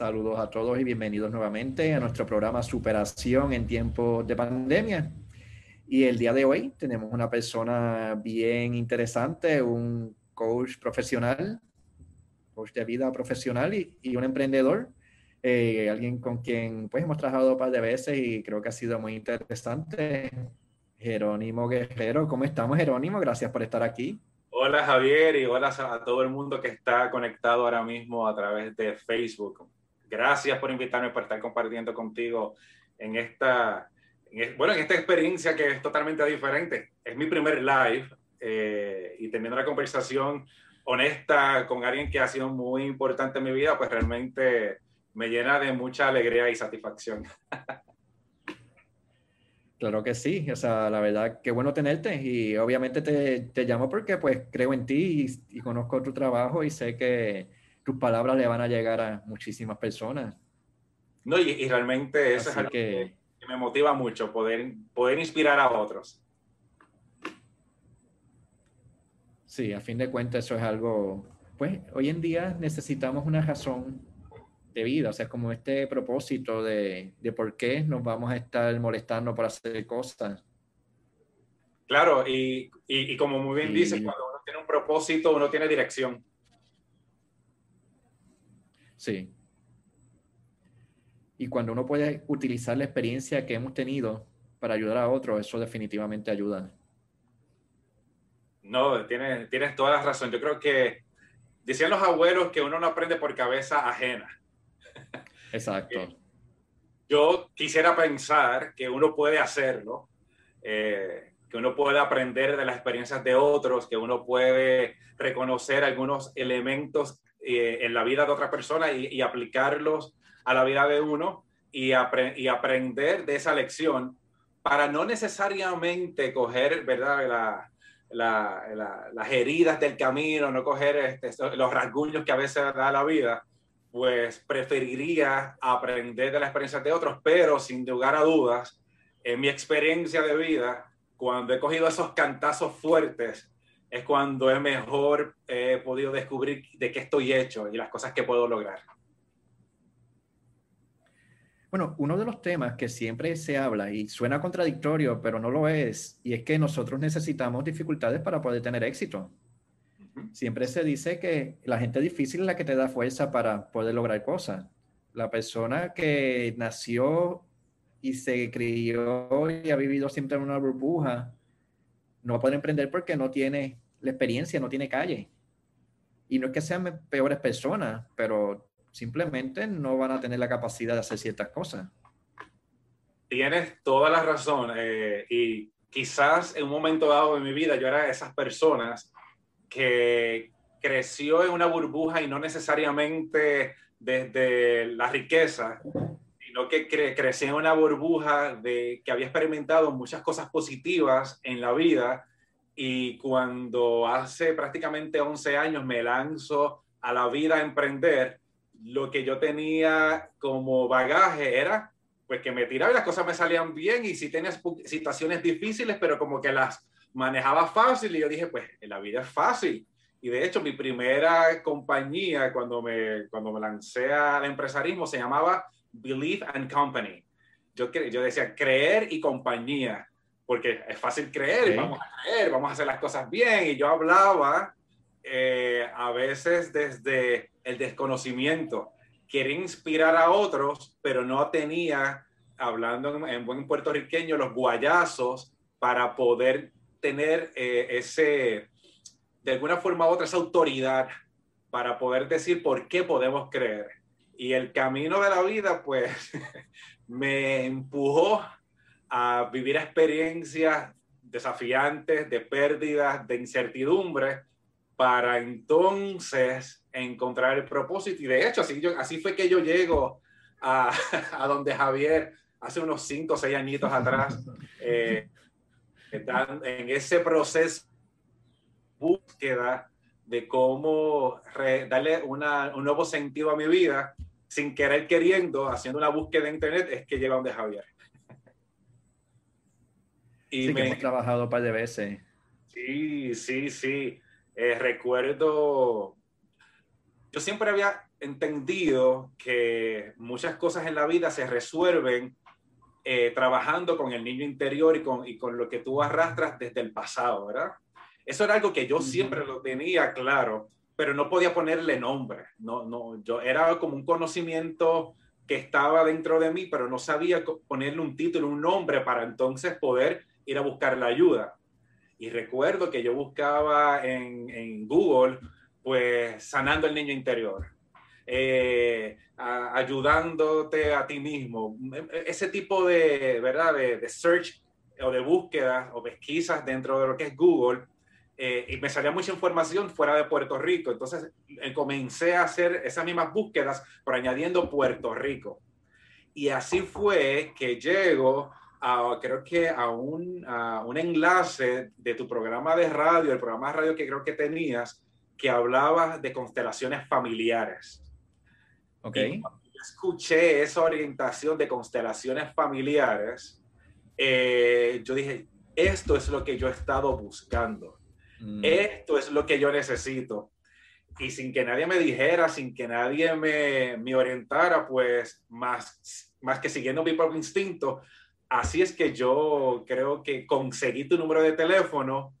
Saludos a todos y bienvenidos nuevamente a nuestro programa Superación en tiempos de pandemia. Y el día de hoy tenemos una persona bien interesante, un coach profesional, coach de vida profesional y, un emprendedor, eh, alguien con quien pues hemos trabajado un par de veces y creo que ha sido muy interesante. Jerónimo Guerrero, ¿cómo estamos Jerónimo? Gracias por estar aquí. Hola Javier y hola a todo el mundo que está conectado ahora mismo a través de Facebook. Gracias por invitarme, por estar compartiendo contigo en esta, bueno, en esta experiencia que es totalmente diferente. Es mi primer live eh, y teniendo una conversación honesta con alguien que ha sido muy importante en mi vida, pues realmente me llena de mucha alegría y satisfacción. Claro que sí, o sea, la verdad, qué bueno tenerte y obviamente te, te llamo porque pues creo en ti y, y, conozco tu trabajo y sé que tus palabras le van a llegar a muchísimas personas. No, y, realmente eso es algo que, me motiva mucho, poder, poder inspirar a otros. Sí, a fin de cuentas eso es algo, pues hoy en día necesitamos una razón de vida, o sea, como este propósito de, de por qué nos vamos a estar molestando por hacer cosas. Claro, y, y, como muy bien dices, cuando uno tiene un propósito, uno tiene dirección. Sí. Y cuando uno puede utilizar la experiencia que hemos tenido para ayudar a otros, eso definitivamente ayuda. No, tienes, tienes toda la razón. Yo creo que decían los abuelos que uno no aprende por cabeza ajena. Exacto. Yo quisiera pensar que uno puede hacerlo, eh, que uno puede aprender de las experiencias de otros, que uno puede reconocer algunos elementos eh, en la vida de otra persona y, aplicarlos a la vida de uno y, y, aprender de esa lección para no necesariamente coger, ¿verdad? las heridas del camino, no coger este, los rasguños que a veces da la vida, pues preferiría aprender de las experiencias de otros, pero sin lugar a dudas, en mi experiencia de vida, cuando he cogido esos cantazos fuertes, es cuando he mejor he podido descubrir de qué estoy hecho y las cosas que puedo lograr. Bueno, uno de los temas que siempre se habla y suena contradictorio, pero no lo es, y es que nosotros necesitamos dificultades para poder tener éxito. Siempre se dice que la gente difícil es la que te da fuerza para poder lograr cosas. La persona que nació y se crió y ha vivido siempre en una burbuja, no va a poder emprender porque no tiene la experiencia, no tiene calle. Y no es que sean peores personas, pero simplemente no van a tener la capacidad de hacer ciertas cosas. Tienes toda la razón. Eh, y quizás en un momento dado de mi vida yo era de esas personas que creció en una burbuja y no necesariamente desde la riqueza, sino que cre crecí en una burbuja de que había experimentado muchas cosas positivas en la vida y cuando hace prácticamente 11 años me lanzo a la vida a emprender, lo que yo tenía como bagaje era pues que me tiraba y las cosas me salían bien y sí tenía situaciones difíciles, pero como que las manejaba fácil y yo dije, pues la vida es fácil. Y de hecho, mi primera compañía cuando me, cuando me lancé al empresarismo se llamaba Believe and Company. Yo, yo decía creer y compañía, porque es fácil creer, vamos a creer, vamos a hacer las cosas bien. Y yo hablaba eh, a veces desde el desconocimiento. Quería inspirar a otros, pero no tenía, hablando en, buen puertorriqueño, los guayazos para poder tener eh, ese, de alguna forma u otra, esa autoridad para poder decir por qué podemos creer. Y el camino de la vida, pues, me empujó a vivir experiencias desafiantes, de pérdidas, de incertidumbre, para entonces encontrar el propósito. Y de hecho, así, yo, así fue que yo llego a, a donde Javier hace unos cinco o seis añitos atrás, eh, en ese proceso búsqueda de cómo darle una, un nuevo sentido a mi vida sin querer queriendo, haciendo una búsqueda en internet, es que llega donde Javier. Y sí, me... que hemos trabajado un par de veces. Sí, sí, sí. Eh, recuerdo, yo siempre había entendido que muchas cosas en la vida se resuelven eh, trabajando con el niño interior y con, y con lo que tú arrastras desde el pasado, ¿verdad? Eso era algo que yo siempre lo tenía claro, pero no podía ponerle nombre. No, no, yo era como un conocimiento que estaba dentro de mí, pero no sabía ponerle un título, un nombre para entonces poder ir a buscar la ayuda. Y recuerdo que yo buscaba en, en Google, pues, sanando el niño interior. Eh, ayudándote a ti mismo. Ese tipo de, ¿verdad? De, search o de búsquedas o pesquisas dentro de lo que es Google. Eh, y me salía mucha información fuera de Puerto Rico. Entonces eh, comencé a hacer esas mismas búsquedas, pero añadiendo Puerto Rico. Y así fue que llego a, creo que a un, a un enlace de tu programa de radio, el programa de radio que creo que tenías, que hablaba de constelaciones familiares. Ok. escuché esa orientación de constelaciones familiares, eh, yo dije, esto es lo que yo he estado buscando. Mm. Esto es lo que yo necesito. Y sin que nadie me dijera, sin que nadie me, me orientara, pues más, más que siguiendo mi propio instinto, así es que yo creo que conseguí tu número de teléfono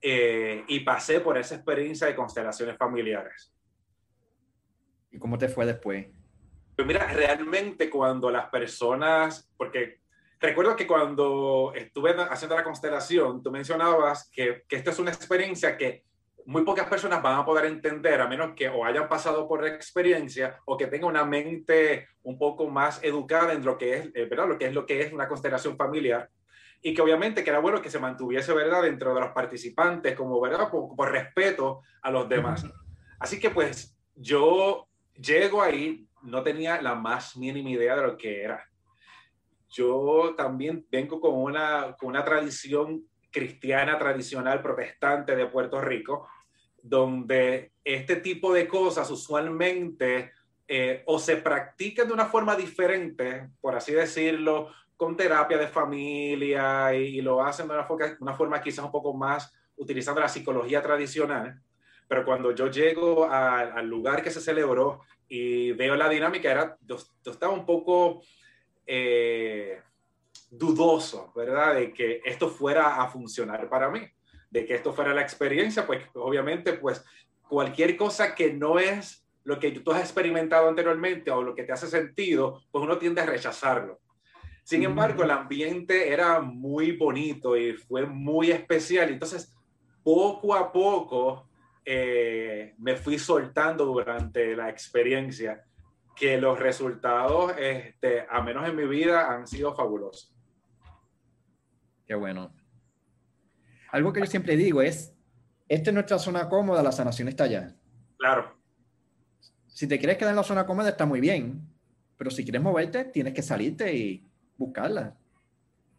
eh, y pasé por esa experiencia de constelaciones familiares. ¿Y cómo te fue después? Pues mira, realmente cuando las personas, porque recuerdo que cuando estuve haciendo la constelación, tú mencionabas que, que esta es una experiencia que muy pocas personas van a poder entender, a menos que o hayan pasado por la experiencia o que tengan una mente un poco más educada en lo que es, eh, ¿verdad? Lo que es lo que es una constelación familiar y que obviamente que era bueno que se mantuviese, ¿verdad?, dentro de los participantes, como, ¿verdad?, por respeto a los demás. Así que pues yo llego ahí, no tenía la más mínima idea de lo que era. Yo también vengo con una, con una tradición cristiana tradicional protestante de Puerto Rico, donde este tipo de cosas usualmente eh, o se practican de una forma diferente, por así decirlo, con terapia de familia y, lo hacen de una forma, quizás un poco más utilizando la psicología tradicional, pero cuando yo llego al lugar que se celebró y veo la dinámica, era, estaba un poco eh, dudoso, ¿verdad? De que esto fuera a funcionar para mí, de que esto fuera la experiencia, pues obviamente, pues cualquier cosa que no es lo que tú has experimentado anteriormente o lo que te hace sentido, pues uno tiende a rechazarlo. Sin embargo, el ambiente era muy bonito y fue muy especial. Entonces, poco a poco, eh, me fui soltando durante la experiencia que los resultados, este, a menos en mi vida, han sido fabulosos. Qué bueno. Algo que yo siempre digo es, esta es nuestra zona cómoda, la sanación está allá. Claro. Si te quieres quedar en la zona cómoda, está muy bien, pero si quieres moverte, tienes que salirte y buscarla.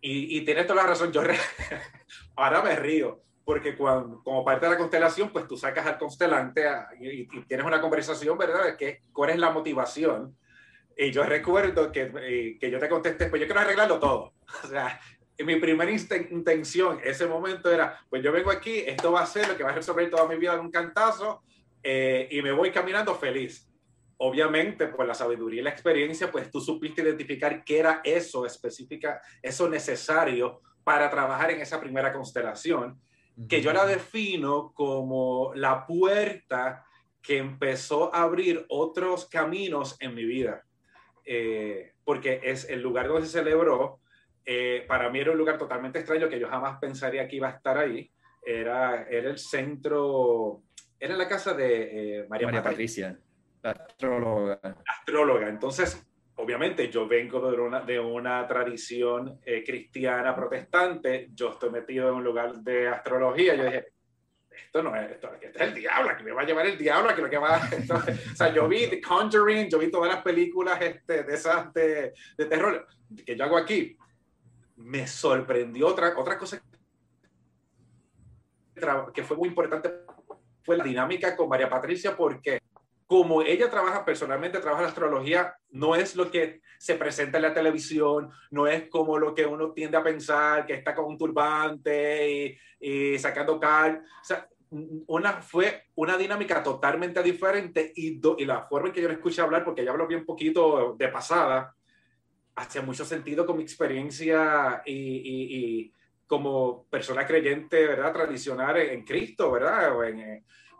Y, y tienes toda la razón, yo ahora me río, porque cuando, como parte de la constelación, pues tú sacas al constelante y, tienes una conversación, ¿verdad? De que, cuál es la motivación. Y yo recuerdo que, eh, que yo te contesté, pues yo quiero arreglarlo todo. O sea, mi primera intención ese momento era, pues yo vengo aquí, esto va a ser lo que va a resolver toda mi vida en un cantazo eh, y me voy caminando feliz. Obviamente, por la sabiduría y la experiencia, pues tú supiste identificar qué era eso específica, eso necesario para trabajar en esa primera constelación que yo la defino como la puerta que empezó a abrir otros caminos en mi vida. Eh, porque es el lugar donde se celebró, eh, para mí era un lugar totalmente extraño que yo jamás pensaría que iba a estar ahí. Era, era el centro, era la casa de eh, María, María Patricia, la astróloga. Astróloga. Entonces, obviamente yo vengo de una, de una tradición eh, cristiana protestante, yo estoy metido en un lugar de astrología, yo dije, esto no es, esto, es el diablo, que me va a llevar el diablo, que lo que va o sea, yo vi The Conjuring, yo vi todas las películas este, de esas de, de terror que yo hago aquí, me sorprendió otra, otra cosa que fue muy importante fue la dinámica con María Patricia porque como ella trabaja personalmente, trabaja la astrología, no es lo que se presenta en la televisión, no es como lo que uno tiende a pensar, que está con un turbante y, sacando cal. O sea, una, fue una dinámica totalmente diferente y, y la forma en que yo le escuché hablar, porque ella habló bien poquito de pasada, hacía mucho sentido con mi experiencia y, y, como persona creyente, ¿verdad? Tradicional en, Cristo, ¿verdad?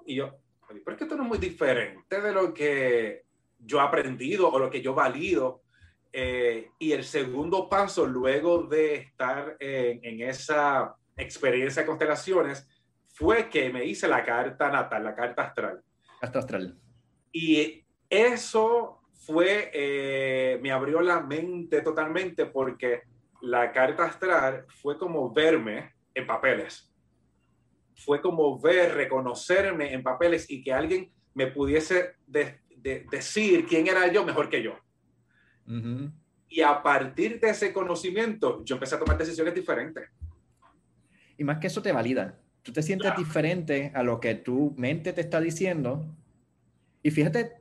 y yo, ¿por qué esto no es muy diferente de lo que yo he aprendido o lo que yo valido? Eh, y el segundo paso, luego de estar en, en esa experiencia de constelaciones, fue que me hice la carta natal, la carta astral. Carta astral. Y eso fue, eh, me abrió la mente totalmente porque la carta astral fue como verme en papeles. Fue como ver, reconocerme en papeles y que alguien me pudiese decir quién era yo mejor que yo. Y a partir de ese conocimiento, yo empecé a tomar decisiones diferentes. Y más que eso te valida tú te sientes diferente a lo que tu mente te está diciendo. Y fíjate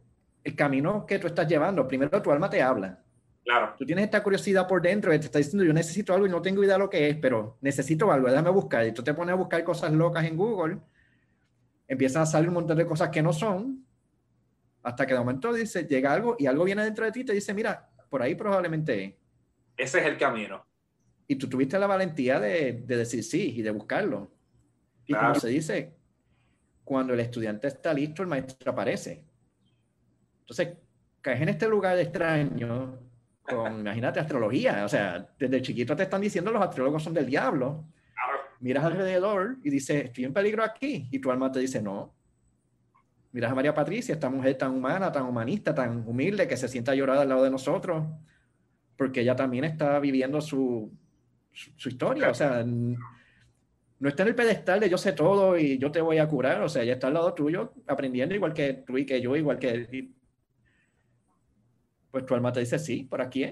el camino que tú estás llevando. Primero tu alma te habla. Claro. Tú tienes esta curiosidad por dentro y te está diciendo, yo necesito algo y no tengo idea de lo que es, pero necesito algo, déjame buscar. Y tú te pones a buscar cosas locas en Google, empiezan a salir un montón de cosas que no son, hasta que de momento dice, llega algo y algo viene dentro de ti y te dice, mira, por ahí probablemente es. Ese es el camino. Y tú tuviste la valentía de, de decir sí y de buscarlo. Y como se dice, cuando el estudiante está listo, el maestro aparece. Entonces, caes en este lugar extraño con, imagínate, astrología. O sea, desde chiquito te están diciendo los astrólogos son del diablo. Miras alrededor y dices, estoy en peligro aquí. Y tu alma te dice, no. Miras a María Patricia, esta mujer tan humana, tan humanista, tan humilde, que se sienta llorada al lado de nosotros, porque ella también está viviendo su, su, su historia. O sea, no está en el pedestal de yo sé todo y yo te voy a curar, o sea, ya está al lado tuyo aprendiendo igual que tú y que yo, igual que. Pues tu alma te dice, sí, por aquí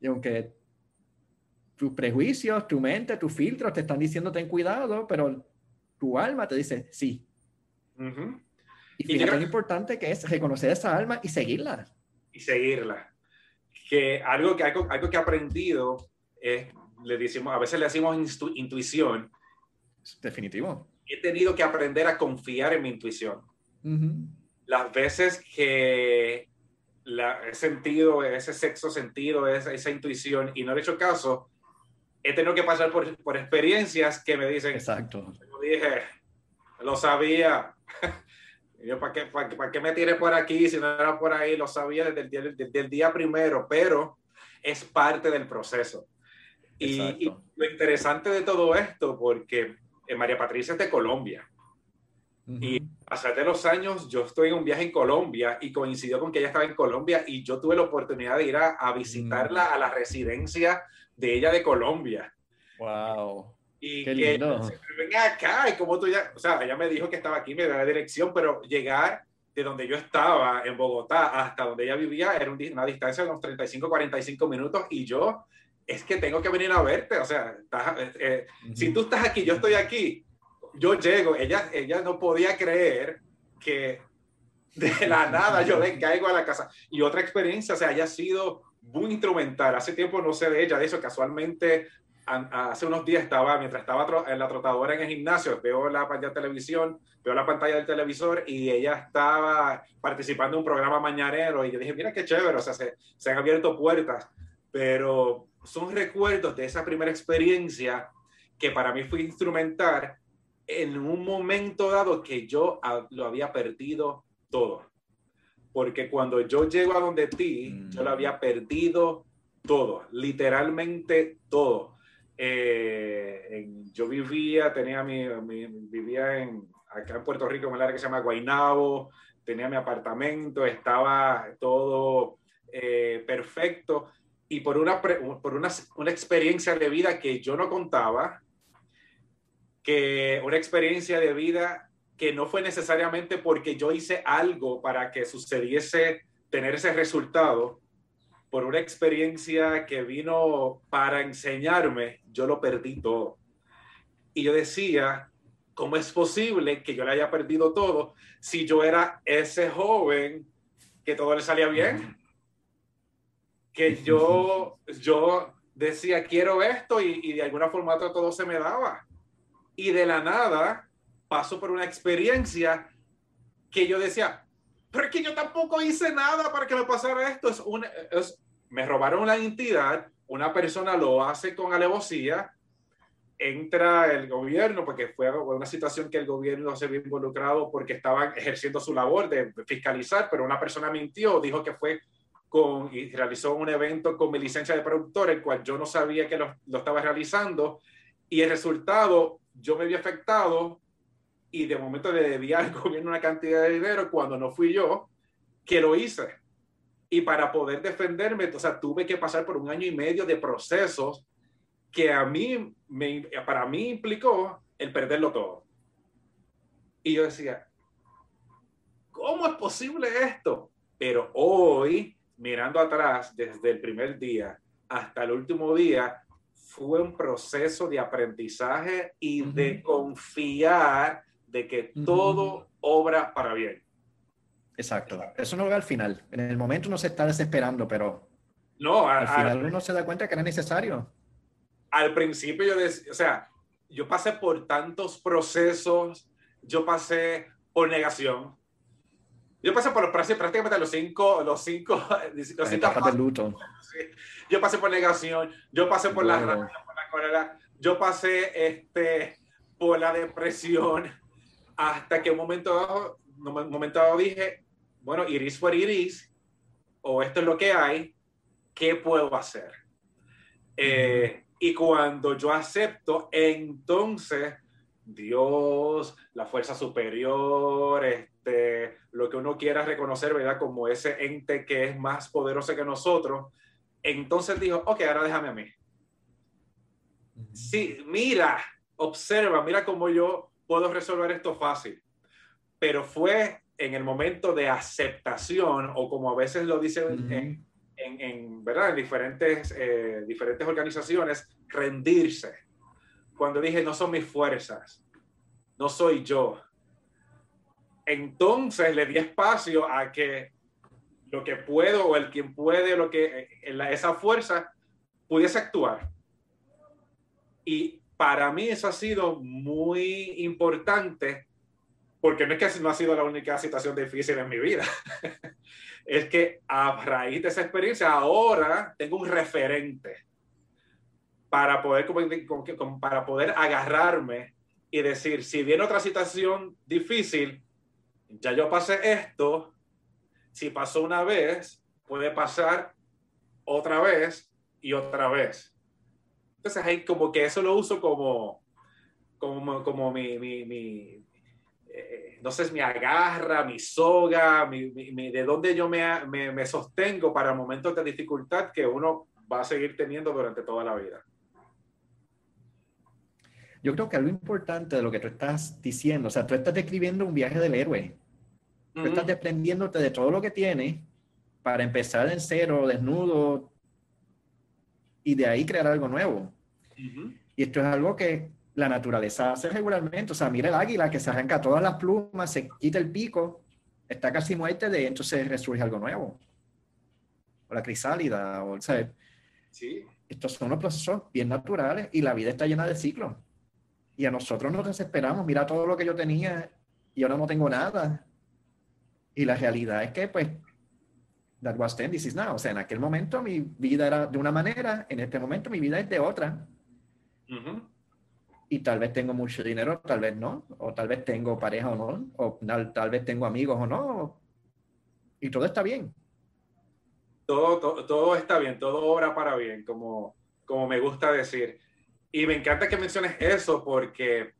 Y aunque tus prejuicios, tu mente, tus filtros te están diciendo ten cuidado, pero tu alma te dice, sí. Y fíjate lo importante que es reconocer esa alma y seguirla. Y seguirla. Que algo que, algo, algo que he aprendido es, le decimos, a veces le decimos intuición, Definitivo. He tenido que aprender a confiar en mi intuición. Las veces que la, he sentido ese sexo sentido, esa, esa, intuición y no he hecho caso, he tenido que pasar por, por experiencias que me dicen, exacto. Lo dije, lo sabía. Yo, ¿para qué, para, qué me tiré por aquí si no era por ahí? Lo sabía desde el día, desde el día primero, pero es parte del proceso. Y, y, lo interesante de todo esto, porque eh, María Patricia es de Colombia. Y a de los años, yo estoy en un viaje en Colombia y coincidió con que ella estaba en Colombia y yo tuve la oportunidad de ir a, visitarla mm. a la residencia de ella de Colombia. ¡Wow! Y Qué que venga acá y como tú ya, o sea, ella me dijo que estaba aquí, me dio la dirección, pero llegar de donde yo estaba en Bogotá hasta donde ella vivía era una distancia de unos 35, 45 minutos y yo es que tengo que venir a verte, o sea, eh, eh, si tú estás aquí, yo estoy aquí, yo llego, ella, ella no podía creer que de la nada yo le caigo a la casa. Y otra experiencia, o sea, haya sido muy instrumental. Hace tiempo no sé de ella, de eso casualmente hace unos días estaba, mientras estaba en la trotadora en el gimnasio, veo la pantalla de televisión, veo la pantalla del televisor y ella estaba participando en un programa mañanero y yo dije, mira qué chévere, o sea, se, se han abierto puertas, pero son recuerdos de esa primera experiencia que para mí fue instrumental en un momento dado que yo lo había perdido todo. Porque cuando yo llego a donde ti, yo lo había perdido todo, literalmente todo. Eh, yo vivía, tenía mi, vivía en, acá en Puerto Rico, en un área que se llama Guaynabo, tenía mi apartamento, estaba todo eh, perfecto y por, una, por una, una, experiencia de vida que yo no contaba, que una experiencia de vida que no fue necesariamente porque yo hice algo para que sucediese tener ese resultado, por una experiencia que vino para enseñarme, yo lo perdí todo. Y yo decía, ¿cómo es posible que yo le haya perdido todo si yo era ese joven que todo le salía bien? que yo, yo decía, quiero esto y, de alguna forma todo se me daba. Y de la nada, paso por una experiencia que yo decía, pero es que yo tampoco hice nada para que me pasara esto. Es una, es, me robaron la identidad, una persona lo hace con alevosía, entra el gobierno, porque fue una situación que el gobierno se vio involucrado porque estaban ejerciendo su labor de fiscalizar, pero una persona mintió, dijo que fue con, y realizó un evento con mi licencia de productor, el cual yo no sabía que lo, lo estaba realizando, y el resultado, yo me vi afectado y de momento le debía al gobierno una cantidad de dinero cuando no fui yo que lo hice. Y para poder defenderme, o sea, tuve que pasar por un año y medio de procesos que a mí, me, para mí implicó el perderlo todo. Y yo decía, ¿cómo es posible esto? Pero hoy, mirando atrás, desde el primer día hasta el último día, fue un proceso de aprendizaje y de confiar de que todo obra para bien. Exacto. Eso no va al final. En el momento uno se está desesperando, pero no, al, final uno se da cuenta que era necesario. Al principio yo decía, o sea, yo pasé por tantos procesos, yo pasé por negación. Yo pasé por prácticamente los cinco, los cinco, los cinco luto. Yo pasé por negación, yo pasé por la rabia, por la cólera, yo pasé este, por la depresión, hasta que un momento dado, un momento dado dije, bueno, iris por iris, o esto es lo que hay, ¿qué puedo hacer? Eh, y cuando yo acepto, entonces Dios, la fuerza superior, este, lo que uno quiera reconocer, ¿verdad? Como ese ente que es más poderoso que nosotros, entonces dijo, ok, ahora déjame a mí. Sí, mira, observa, mira cómo yo puedo resolver esto fácil. Pero fue en el momento de aceptación, o como a veces lo dicen en, en, ¿verdad? en diferentes, eh, diferentes organizaciones, rendirse. Cuando dije, no son mis fuerzas, no soy yo. Entonces le di espacio a que lo que puedo o el quien puede, lo que eh, esa fuerza pudiese actuar. Y para mí eso ha sido muy importante porque no es que no ha sido la única situación difícil en mi vida. es que a raíz de esa experiencia ahora tengo un referente para poder, para poder agarrarme y decir, si viene otra situación difícil, ya yo pasé esto, si pasó una vez, puede pasar otra vez y otra vez. Entonces ahí como que eso lo uso como, como, como mi, mi, mi eh, no sé, mi agarra, mi soga, mi, mi, de dónde yo me, me, me, sostengo para momentos de dificultad que uno va a seguir teniendo durante toda la vida. Yo creo que algo importante de lo que tú estás diciendo, o sea, tú estás describiendo un viaje del héroe. Tú estás desprendiéndote de todo lo que tienes para empezar en cero, desnudo, y de ahí crear algo nuevo. Y esto es algo que la naturaleza hace regularmente. O sea, mira el águila que se arranca todas las plumas, se quita el pico, está casi muerte, de entonces resurge algo nuevo. O la crisálida, o, sea, sí. Estos son unos procesos bien naturales y la vida está llena de ciclos. Y a nosotros nos desesperamos, mira todo lo que yo tenía y ahora no tengo nada. Y la realidad es que, pues, that was then, this is now. O sea, en aquel momento mi vida era de una manera, en este momento mi vida es de otra. Y tal vez tengo mucho dinero, tal vez no. O tal vez tengo pareja o no. O tal, vez tengo amigos o no. Y todo está bien. Todo, todo, todo, está bien, todo obra para bien, como, como me gusta decir. Y me encanta que menciones eso porque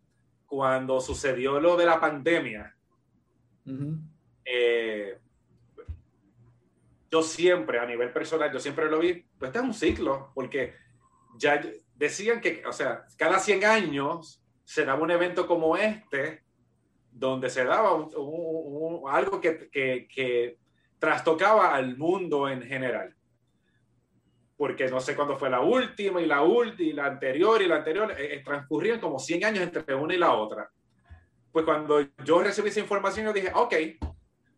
cuando sucedió lo de la pandemia, eh, yo siempre, a nivel personal, yo siempre lo vi, pues este es un ciclo, porque ya decían que, o sea, cada 100 años se daba un evento como este, donde se daba algo que, que, que, trastocaba al mundo en general. Porque no sé cuándo fue la última y la última y la anterior y la anterior, eh, eh, transcurrían como 100 años entre una y la otra. Pues cuando yo recibí esa información, yo dije, ok,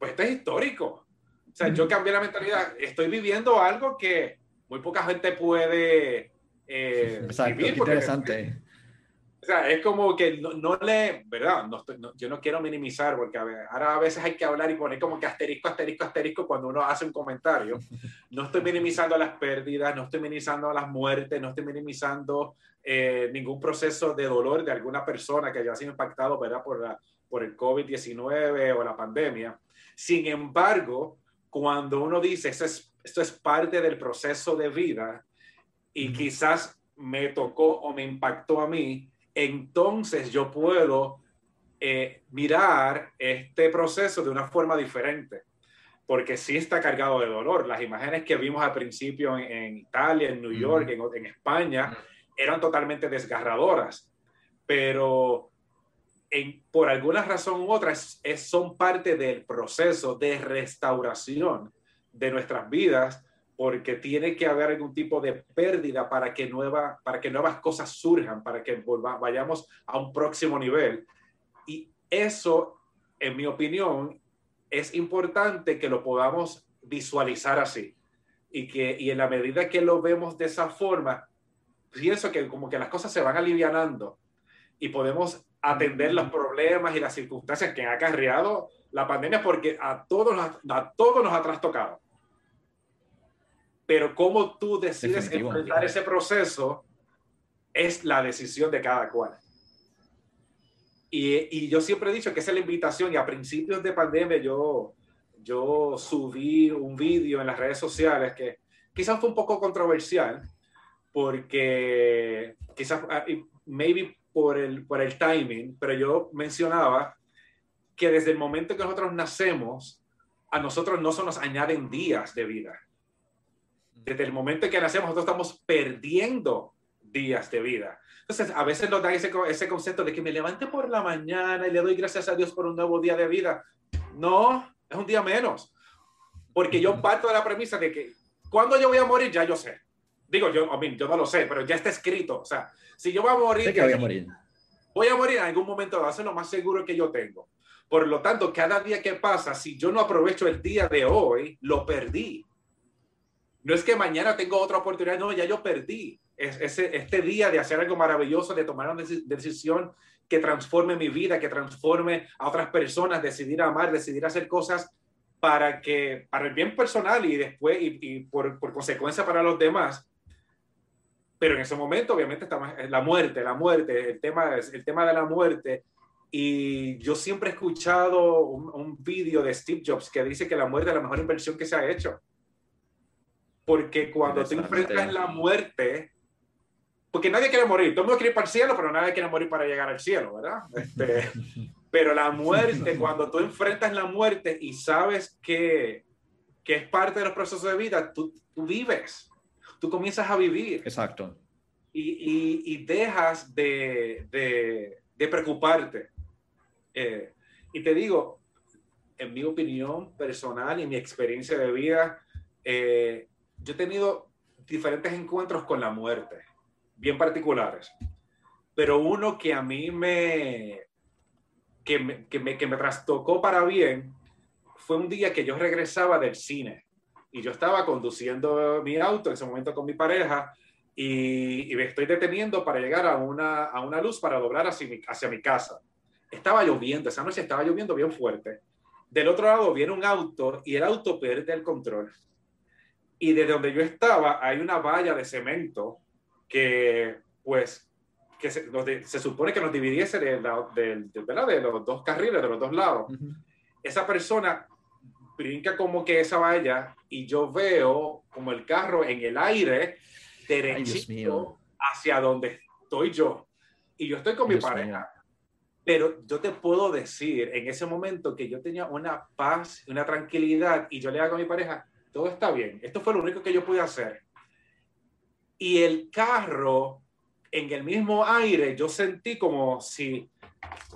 pues esto es histórico o sea, yo cambié la mentalidad. Estoy viviendo algo que muy poca gente puede eh, Exacto, vivir. interesante. O sea, es como que no, le, ¿verdad? No yo no quiero minimizar porque ahora a veces hay que hablar y poner como que asterisco, asterisco, asterisco cuando uno hace un comentario. No estoy minimizando las pérdidas, no estoy minimizando las muertes, no estoy minimizando eh, ningún proceso de dolor de alguna persona que haya sido impactado, ¿verdad? Por, la, por el COVID-19 o la pandemia. Sin embargo, cuando uno dice, esto es, esto es parte del proceso de vida y quizás me tocó o me impactó a mí, entonces yo puedo eh, mirar este proceso de una forma diferente, porque sí está cargado de dolor. Las imágenes que vimos al principio en, Italia, en New York, en, España, eran totalmente desgarradoras, pero por alguna razón u otra son parte del proceso de restauración de nuestras vidas porque tiene que haber algún tipo de pérdida para que, nueva, para que nuevas cosas surjan, para que vayamos a un próximo nivel. Y eso, en mi opinión, es importante que lo podamos visualizar así. Y que y en la medida que lo vemos de esa forma, pienso que como que las cosas se van alivianando y podemos atender los problemas y las circunstancias que ha acarreado la pandemia porque a todos, a todos nos ha trastocado pero cómo tú decides enfrentar ese proceso es la decisión de cada cual. Y, y, yo siempre he dicho que esa es la invitación y a principios de pandemia yo, yo subí un vídeo en las redes sociales que quizás fue un poco controversial porque quizás, ah, maybe por el, por el timing, pero yo mencionaba que desde el momento que nosotros nacemos, a nosotros no se nos añaden días de vida desde el momento en que nacemos, nosotros estamos perdiendo días de vida. Entonces, a veces nos da ese, ese concepto de que me levante por la mañana y le doy gracias a Dios por un nuevo día de vida. No, es un día menos. Porque yo parto de la premisa de que cuando yo voy a morir, ya yo sé. Digo, yo, yo no lo sé, pero ya está escrito. O sea, si yo voy a morir, que voy a morir. Voy a morir en algún momento, va a ser lo más seguro que yo tengo. Por lo tanto, cada día que pasa, si yo no aprovecho el día de hoy, lo perdí. No es que mañana tengo otra oportunidad, no, ya yo perdí ese, este día de hacer algo maravilloso, de tomar una decisión que transforme mi vida, que transforme a otras personas, decidir amar, decidir hacer cosas para que para el bien personal y después y, por, por, consecuencia para los demás. Pero en ese momento, obviamente, está la muerte, la muerte, el tema, el tema de la muerte. Y yo siempre he escuchado un, un vídeo de Steve Jobs que dice que la muerte es la mejor inversión que se ha hecho porque cuando te enfrentas la muerte, porque nadie quiere morir, todo el mundo quiere ir para el cielo, pero nadie quiere morir para llegar al cielo, ¿verdad? Este, pero la muerte, cuando tú enfrentas la muerte y sabes que, que es parte de los procesos de vida, tú, tú vives, tú comienzas a vivir. Exacto. Y, y, dejas de, de, de preocuparte. Eh, y te digo, en mi opinión personal y mi experiencia de vida, eh, yo he tenido diferentes encuentros con la muerte, bien particulares, pero uno que a mí me, que me, que me, que me trastocó para bien fue un día que yo regresaba del cine y yo estaba conduciendo mi auto en ese momento con mi pareja y, y me estoy deteniendo para llegar a una, a una luz para doblar hacia mi, hacia mi casa. Estaba lloviendo, esa noche estaba lloviendo bien fuerte. Del otro lado viene un auto y el auto pierde el control y desde donde yo estaba hay una valla de cemento que, pues, que se, se supone que nos dividiese de, de, de, los dos carriles, de los dos lados. Esa persona brinca como que esa valla y yo veo como el carro en el aire derechito hacia donde estoy yo. Y yo estoy con mi pareja. Pero yo te puedo decir en ese momento que yo tenía una paz, una tranquilidad y yo le hago a mi pareja, todo está bien. Esto fue lo único que yo pude hacer. Y el carro, en el mismo aire, yo sentí como si,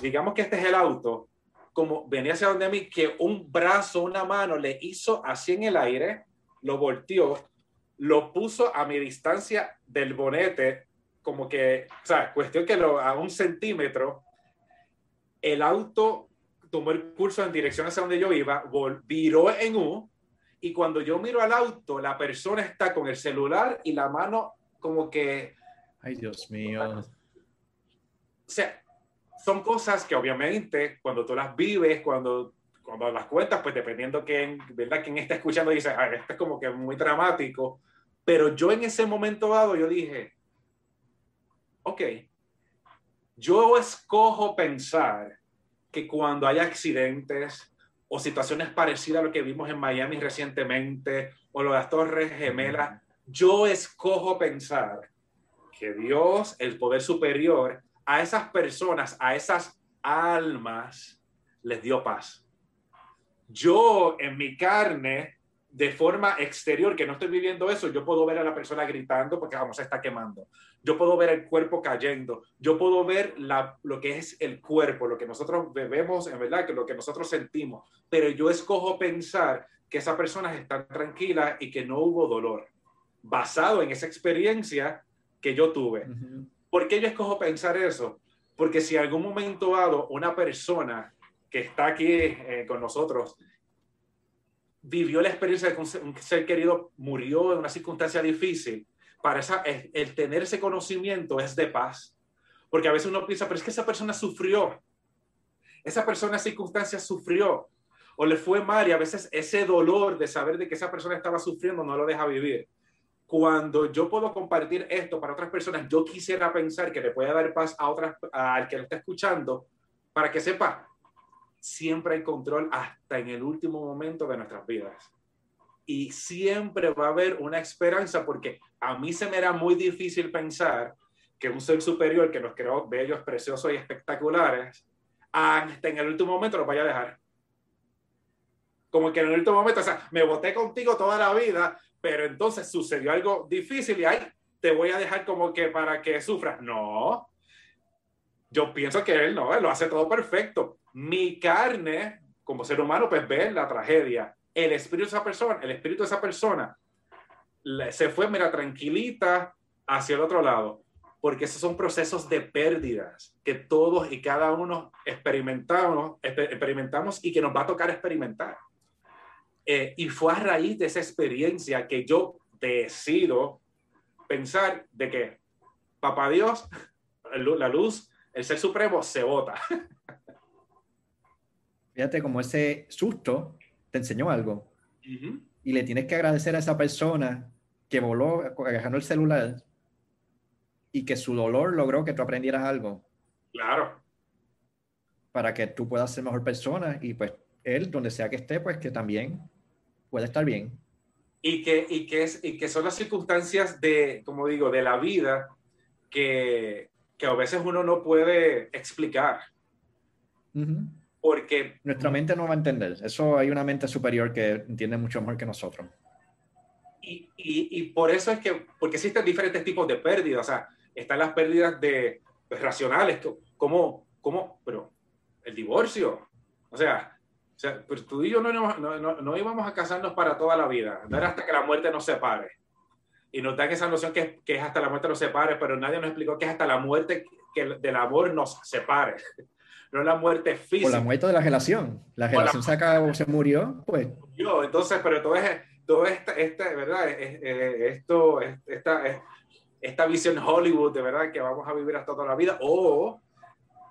digamos que este es el auto, como venía hacia donde a mí, que un brazo, una mano le hizo así en el aire, lo volteó, lo puso a mi distancia del bonete, como que, o sea, cuestión que lo, a un centímetro, el auto tomó el curso en dirección hacia donde yo iba, viró en U, y cuando yo miro al auto, la persona está con el celular y la mano como que... Ay, Dios mío. sea, son cosas que obviamente cuando tú las vives, cuando, cuando las cuentas, pues dependiendo quién, ¿verdad? Quién está escuchando dice, ah, esto es como que muy dramático. Pero yo en ese momento dado, yo dije, ok, yo escojo pensar que cuando hay accidentes o situaciones parecidas a lo que vimos en Miami recientemente o lo de las Torres Gemelas, yo escojo pensar que Dios, el poder superior, a esas personas, a esas almas, les dio paz. Yo en mi carne, de forma exterior, que no estoy viviendo eso, yo puedo ver a la persona gritando porque vamos, se está quemando. Yo puedo ver el cuerpo cayendo. Yo puedo ver lo que es el cuerpo, lo que nosotros vemos, en verdad, que lo que nosotros sentimos. Pero yo escojo pensar que esas personas están tranquilas y que no hubo dolor, basado en esa experiencia que yo tuve. ¿Por qué yo escojo pensar eso? Porque si algún momento dado una persona que está aquí eh, con nosotros vivió la experiencia de que un ser querido murió en una circunstancia difícil, para esa, el, tener ese conocimiento es de paz. Porque a veces uno piensa, pero es que esa persona sufrió. Esa persona en circunstancias sufrió o le fue mal y a veces ese dolor de saber de que esa persona estaba sufriendo no lo deja vivir cuando yo puedo compartir esto para otras personas, yo quisiera pensar que le puede dar paz a otras, al que lo está escuchando, para que sepa, siempre hay control hasta en el último momento de nuestras vidas. Y siempre va a haber una esperanza, porque a mí se me era muy difícil pensar que un ser superior que nos creó bellos, preciosos y espectaculares, hasta en el último momento los vaya a dejar. Como que en el último momento, o sea, me voté contigo toda la vida, pero entonces sucedió algo difícil y ahí te voy a dejar como que para que sufras. No, yo pienso que él no, él lo hace todo perfecto. Mi carne, como ser humano, pues ve la tragedia. El espíritu de esa persona, el espíritu de esa persona se fue, mira, tranquilita hacia el otro lado, porque esos son procesos de pérdidas que todos y cada uno experimentamos, experimentamos y que nos va a tocar experimentar. Eh, y fue a raíz de esa experiencia que yo decido pensar de que Papá Dios, la luz, el ser supremo se vota. Fíjate como ese susto te enseñó algo. Y le tienes que agradecer a esa persona que voló agarrando el celular y que su dolor logró que tú aprendieras algo. Claro. Para que tú puedas ser mejor persona y pues él, donde sea que esté, pues que también puede estar bien. Y que, y que, es, y que son las circunstancias de, como digo, de la vida que, que a veces uno no puede explicar. Porque... Nuestra mente no va a entender. Eso hay una mente superior que entiende mucho mejor que nosotros. Y, y, y por eso es que, porque existen diferentes tipos de pérdidas. O sea, están las pérdidas de, pues, racionales, como, como, pero el divorcio. O sea, o sea, pues tú y yo no, no, no, íbamos a casarnos para toda la vida, no era hasta que la muerte nos separe. Y nos dan esa noción que, que es hasta la muerte nos separe, pero nadie nos explicó que es hasta la muerte que del amor nos separe. No la muerte física. O la muerte de la relación. La relación se acabó, se murió, pues. Yo, entonces, pero todo, es, todo esta, esta, ¿verdad? Esto, esta, esta visión Hollywood, de verdad, que vamos a vivir hasta toda la vida, o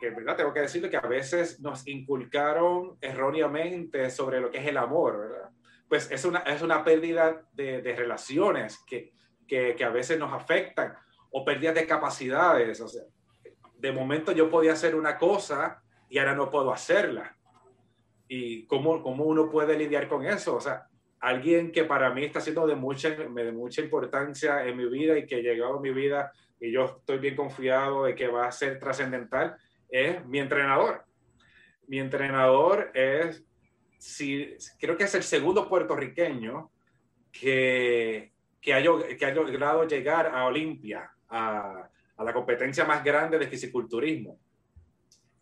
¿verdad? tengo que decirle que a veces nos inculcaron erróneamente sobre lo que es el amor, ¿verdad? Pues es una, es una pérdida de, de relaciones que, que, que, a veces nos afectan o pérdidas de capacidades. O sea, de momento yo podía hacer una cosa y ahora no puedo hacerla. ¿Y cómo, cómo uno puede lidiar con eso? O sea, alguien que para mí está siendo de mucha, de mucha importancia en mi vida y que llegado a mi vida y yo estoy bien confiado de que va a ser trascendental, es mi entrenador. Mi entrenador es, si, creo que es el segundo puertorriqueño que, que, ha, que ha logrado llegar a Olimpia, a, a la competencia más grande de fisiculturismo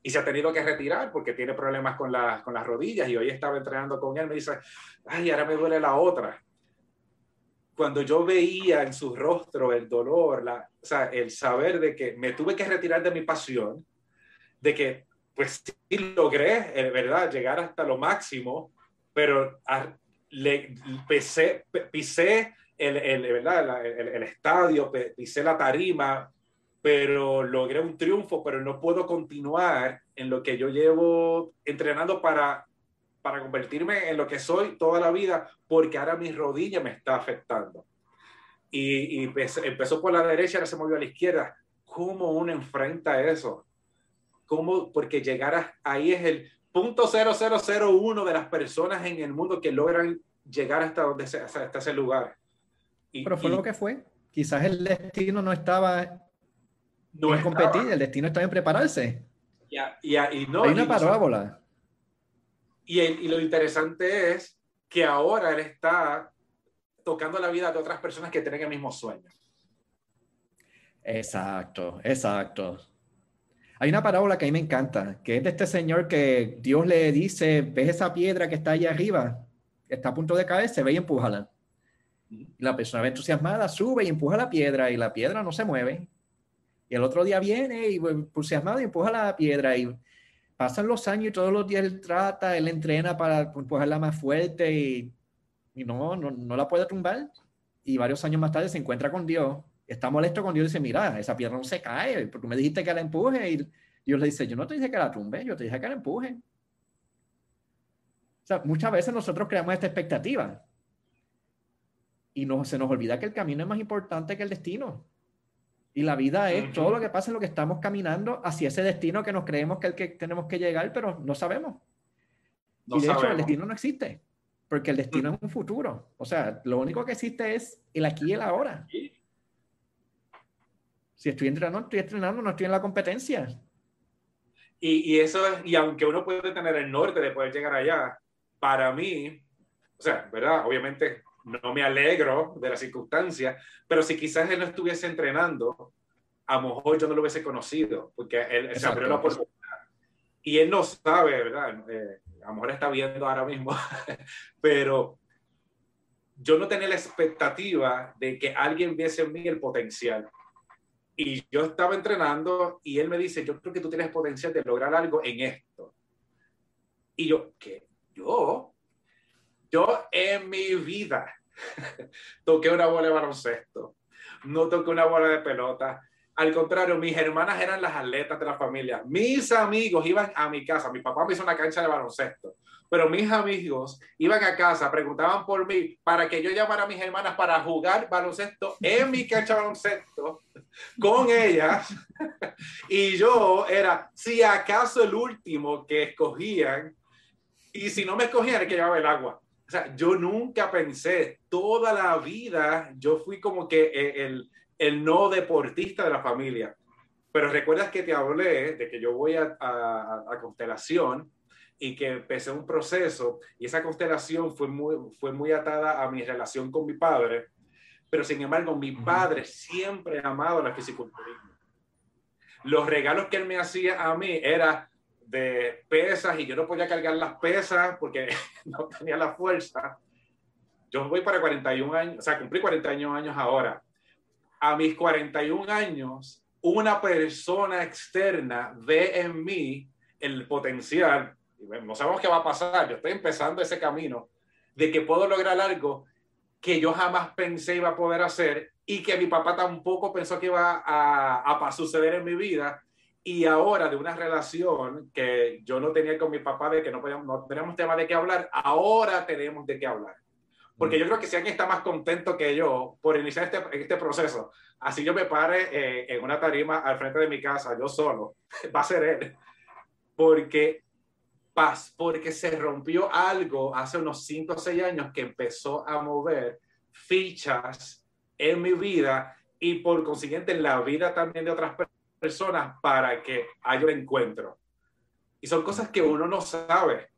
y se ha tenido que retirar porque tiene problemas con, las con las rodillas y hoy estaba entrenando con él, me dice, ay, ahora me duele la otra. Cuando yo veía en su rostro el dolor, la, o sea, el saber de que me tuve que retirar de mi pasión, de que pues sí logré, eh, ¿verdad?, llegar hasta lo máximo, pero le, pisé, el, el, ¿verdad? El, el, estadio, pisé la tarima, pero logré un triunfo, pero no puedo continuar en lo que yo llevo entrenando para, para convertirme en lo que soy toda la vida, porque ahora mi rodilla me está afectando. Y, y empezó por la derecha, ahora se movió a la izquierda. ¿Cómo uno enfrenta eso? ¿Cómo? Porque llegar ahí es el punto 0001 de las personas en el mundo que logran llegar hasta, donde, hasta ese lugar. Y, Pero fue lo que fue. Quizás el destino no estaba no en competir, el destino estaba en prepararse. y, y no, Hay una parábola. Y, y lo interesante es que ahora él está tocando la vida de otras personas que tienen el mismo sueño. Exacto, exacto. Hay una parábola que a mí me encanta, que es de este señor que Dios le dice, ves esa piedra que está allá arriba, está a punto de caer, se ve y empújala. La persona entusiasmada sube y empuja la piedra y la piedra no se mueve. Y el otro día viene y entusiasmado y empuja la piedra y pasan los años y todos los días él trata, él entrena para empujarla más fuerte y, y no, no, no la puede tumbar. Y varios años más tarde se encuentra con Dios está molesto con Dios y dice, mira, esa piedra no se cae, porque me dijiste que la empuje. Y Dios le dice, yo no te dije que la tumbe, yo te dije que la empuje. O sea, muchas veces nosotros creamos esta expectativa y no, se nos olvida que el camino es más importante que el destino. Y la vida es todo lo que pasa en lo que estamos caminando hacia ese destino que nos creemos que es el que tenemos que llegar, pero no sabemos. y de hecho, el destino no existe, porque el destino es un futuro. O sea, lo único que existe es el aquí y el ahora. Si estoy entrenando, estoy entrenando, no estoy en la competencia. Y, y eso es, y aunque uno puede tener el norte de poder llegar allá, para mí, o sea, ¿verdad? Obviamente no me alegro de la circunstancia, pero si quizás él no estuviese entrenando, a lo mejor yo no lo hubiese conocido, porque él se abrió la oportunidad. Y él no sabe, ¿verdad? Eh, a lo mejor está viendo ahora mismo, pero yo no tenía la expectativa de que alguien viese en mí el potencial. Y yo estaba entrenando y él me dice, yo creo que tú tienes potencial de lograr algo en esto. Y yo, ¿qué? ¿Yo? Yo en mi vida toqué una bola de baloncesto, no toqué una bola de pelota. Al contrario, mis hermanas eran las atletas de la familia. Mis amigos iban a mi casa. Mi papá me hizo una cancha de baloncesto pero mis amigos iban a casa, preguntaban por mí para que yo llamara a mis hermanas para jugar baloncesto en mi cancha de baloncesto con ellas. Y yo era, si acaso, el último que escogían. Y si no me escogían, es que llevaba el agua. O sea, yo nunca pensé, toda la vida, yo fui como que el, el no deportista de la familia. Pero recuerdas que te hablé de que yo voy a, a, a Constelación y que empecé un proceso y esa constelación fue muy, fue muy atada a mi relación con mi padre, pero sin embargo mi padre siempre ha amado la fisiculturismo. Los regalos que él me hacía a mí era de pesas y yo no podía cargar las pesas porque no tenía la fuerza. Yo voy para 41 años, o sea, cumplí 41 años ahora. A mis 41 años, una persona externa ve en mí el potencial no sabemos qué va a pasar, yo estoy empezando ese camino de que puedo lograr algo que yo jamás pensé iba a poder hacer y que mi papá tampoco pensó que iba a, a, suceder en mi vida. Y ahora de una relación que yo no tenía con mi papá, de que no, podíamos, no teníamos tema de qué hablar, ahora tenemos de qué hablar. Porque yo creo que si alguien está más contento que yo por iniciar este, este proceso, así yo me pare eh, en una tarima al frente de mi casa, yo solo, va a ser él. Porque paz, porque se rompió algo hace unos 5 o 6 años que empezó a mover fichas en mi vida y por consiguiente en la vida también de otras personas para que haya un encuentro. Y son cosas que uno no sabe.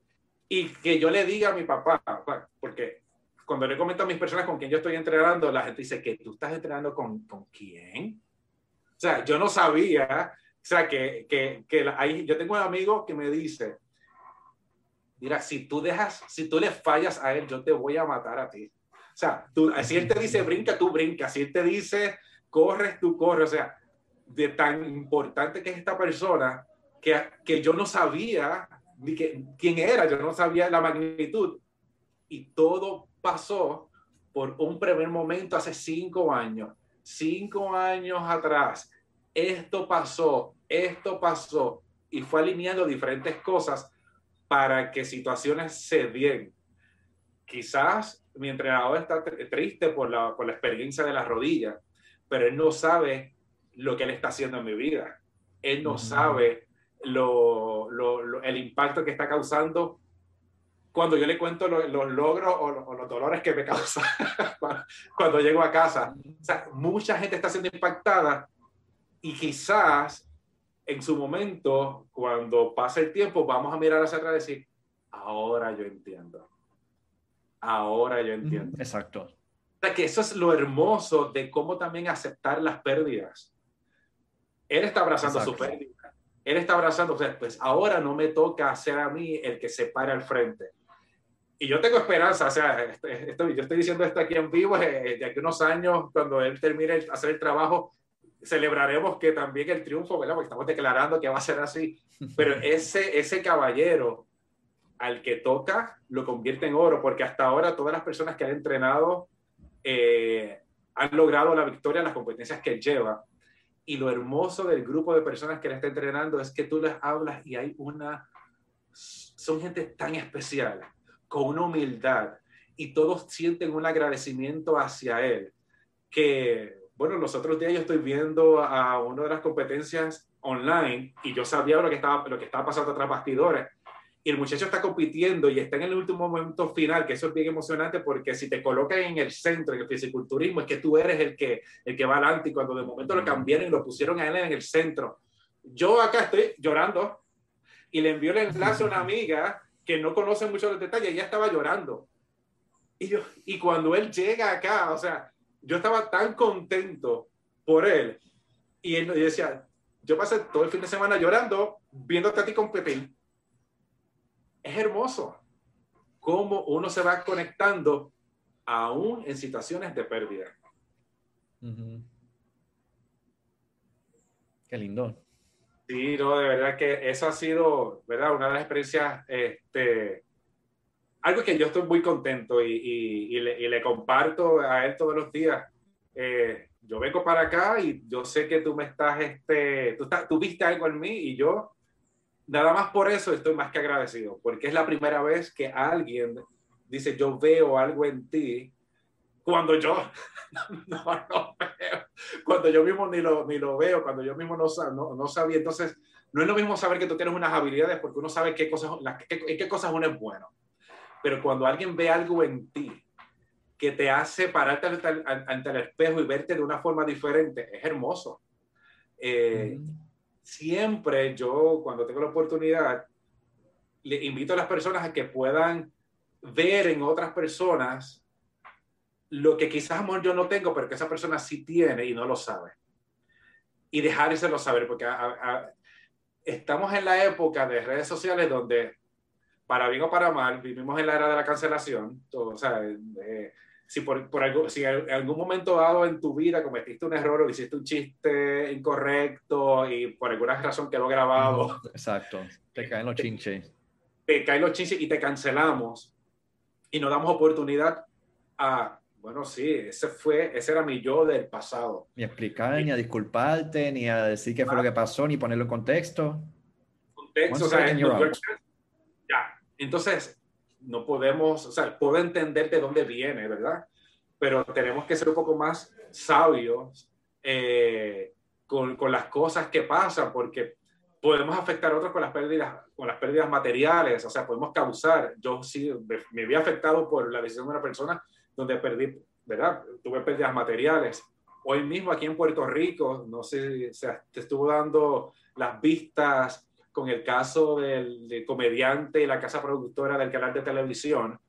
Y que yo le diga a mi papá, porque cuando le comento a mis personas con quien yo estoy entrenando, la gente dice que tú estás entrenando con, con quién. O sea, yo no sabía, o sea, que, que, que ahí, yo tengo un amigo que me dice, mira, si tú dejas, si tú le fallas a él, yo te voy a matar a ti. O sea, tú, si él te dice brinca, tú brinca. Si él te dice corres, tú corres. O sea, de tan importante que es esta persona que, que yo no sabía ni que, quién era, yo no sabía la magnitud. Y todo pasó por un primer momento hace cinco años. Cinco años atrás, esto pasó, esto pasó, y fue alineando diferentes cosas para que situaciones se den. Quizás mi entrenador está triste por la, por la experiencia de la rodilla, pero él no sabe lo que él está haciendo en mi vida. Él no sabe lo, lo, el impacto que está causando cuando yo le cuento los logros o, los dolores que me causa cuando llego a casa. O sea, mucha gente está siendo impactada y quizás en su momento, cuando pase el tiempo, vamos a mirar hacia atrás y decir, ahora yo entiendo. Ahora yo entiendo. Exacto. O sea, que eso es lo hermoso de cómo también aceptar las pérdidas. Él está abrazando su pérdida. Él está abrazando, o sea, pues ahora no me toca ser a mí el que se para al frente. Y yo tengo esperanza, o sea, estoy, yo estoy diciendo esto aquí en vivo, eh, de aquí unos años, cuando él termine de hacer el trabajo, celebraremos que también el triunfo, ¿verdad? Porque estamos declarando que va a ser así. Pero ese, ese caballero al que toca lo convierte en oro, porque hasta ahora todas las personas que han entrenado eh, han logrado la victoria en las competencias que él lleva. Y lo hermoso del grupo de personas que él está entrenando es que tú les hablas y hay una... Son gente tan especial, con una humildad, y todos sienten un agradecimiento hacia él, que bueno, los otros días yo estoy viendo a una de las competencias online y yo sabía lo que estaba, lo que estaba pasando tras bastidores. Y el muchacho está compitiendo y está en el último momento final, que eso es bien emocionante porque si te colocan en el centro, en el fisiculturismo, es que tú eres el que, el que va adelante y cuando de momento lo cambiaron y lo pusieron a él en el centro. Yo acá estoy llorando y le envío el enlace a una amiga que no conoce mucho los detalles ella estaba llorando. Y, yo, y cuando él llega acá, o sea, yo estaba tan contento por él. Y él decía, yo pasé todo el fin de semana llorando viéndote a ti competir. Es hermoso cómo uno se va conectando aún en situaciones de pérdida. Qué lindo. Sí, no, de verdad que eso ha sido, ¿verdad? Una de las experiencias este, algo que yo estoy muy contento y, y, le, comparto a él todos los días. Eh, yo vengo para acá y yo sé que tú me estás, este, tú, estás, tú viste algo en mí y yo, nada más por eso estoy más que agradecido, porque es la primera vez que alguien dice, yo veo algo en ti, cuando yo no, no veo, cuando yo mismo ni lo, ni lo veo, cuando yo mismo no, no, no sabía. Entonces, no es lo mismo saber que tú tienes unas habilidades porque uno sabe qué cosas, las, qué, qué cosas uno es bueno pero cuando alguien ve algo en ti que te hace pararte ante, el espejo y verte de una forma diferente, es hermoso. Eh, siempre yo, cuando tengo la oportunidad, le invito a las personas a que puedan ver en otras personas lo que quizás yo no tengo, pero que esa persona sí tiene y no lo sabe. Y dejárselo saber, porque estamos en la época de redes sociales donde para bien o para mal, vivimos en la era de la cancelación. o sea, si, por, por algo, si en algún momento dado en tu vida cometiste un error o hiciste un chiste incorrecto y por alguna razón quedó grabado. Exacto, te caen los chinches. Te, caen los chinches y te cancelamos y no damos oportunidad a, bueno, sí, ese fue, ese era mi yo del pasado. Ni a explicar, ni a disculparte, ni a decir qué fue lo que pasó, ni ponerlo en contexto. Contexto, o sea, entonces, no podemos, o sea, puedo entender de dónde viene, ¿verdad? Pero tenemos que ser un poco más sabios eh, con, con, las cosas que pasan, porque podemos afectar a otros con las pérdidas, con las pérdidas materiales, o sea, podemos causar. Yo sí me, vi afectado por la decisión de una persona donde perdí, ¿verdad? Tuve pérdidas materiales. Hoy mismo aquí en Puerto Rico, no sé, o sea, te estuvo dando las vistas con el caso del, comediante y la casa productora del canal de televisión,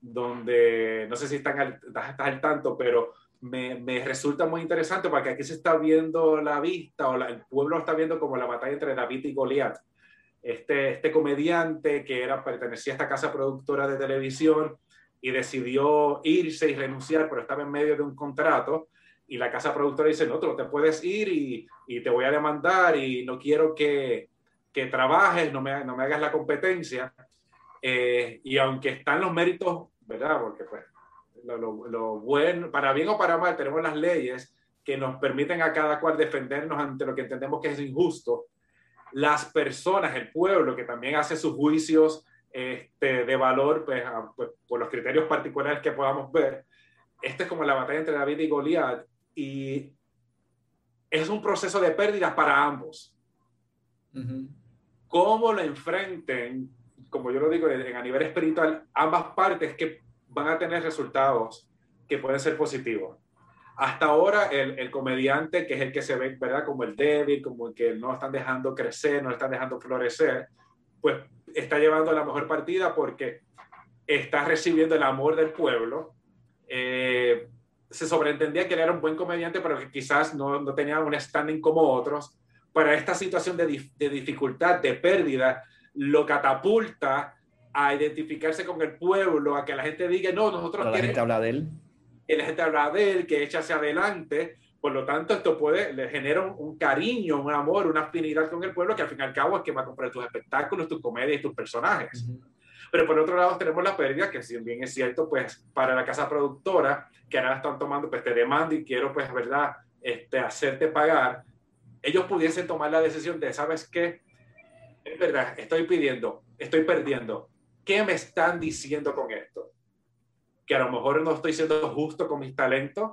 donde no sé si están al, estás al tanto, pero me, me, resulta muy interesante porque aquí se está viendo la vista o el pueblo está viendo como la batalla entre David y Goliat. Este, este comediante que era, pertenecía a esta casa productora de televisión y decidió irse y renunciar, pero estaba en medio de un contrato y la casa productora dice, no, tú no te puedes ir y, y te voy a demandar y no quiero que, que trabajes, no me, no me hagas la competencia. Eh, y aunque están los méritos, ¿verdad? Porque pues lo, lo, bueno, para bien o para mal, tenemos las leyes, que nos permiten a cada cual defendernos ante lo que entendemos que es injusto, las personas, el pueblo, que también hace sus juicios este, de valor pues, pues, por los criterios particulares que podamos ver, esta es como la batalla entre David y Goliat y es un proceso de pérdidas para ambos. Cómo lo enfrenten, como yo lo digo a nivel espiritual, ambas partes que van a tener resultados que pueden ser positivos. Hasta ahora, el, el, comediante, que es el que se ve, ¿verdad? Como el débil, como el que no están dejando crecer, no están dejando florecer, pues está llevando la mejor partida porque está recibiendo el amor del pueblo. Eh, se sobreentendía que él era un buen comediante, pero que quizás no, no tenía un standing como otros. Para esta situación de, de dificultad, de pérdida, lo catapulta a identificarse con el pueblo, a que la gente diga, no, nosotros... La gente habla de él y la gente habla de él, que echa hacia adelante. Por lo tanto, esto puede, le genera un, cariño, un amor, una afinidad con el pueblo que al fin y al cabo es que va a comprar tus espectáculos, tus comedias y tus personajes. Pero por otro lado tenemos la pérdida, que si bien es cierto, pues para la casa productora, que ahora están tomando, pues te demanda y quiero, pues, verdad, este, hacerte pagar, ellos pudiesen tomar la decisión de, ¿sabes qué? Es verdad, estoy pidiendo, estoy perdiendo. ¿Qué me están diciendo con esto? que a lo mejor no estoy siendo justo con mis talentos,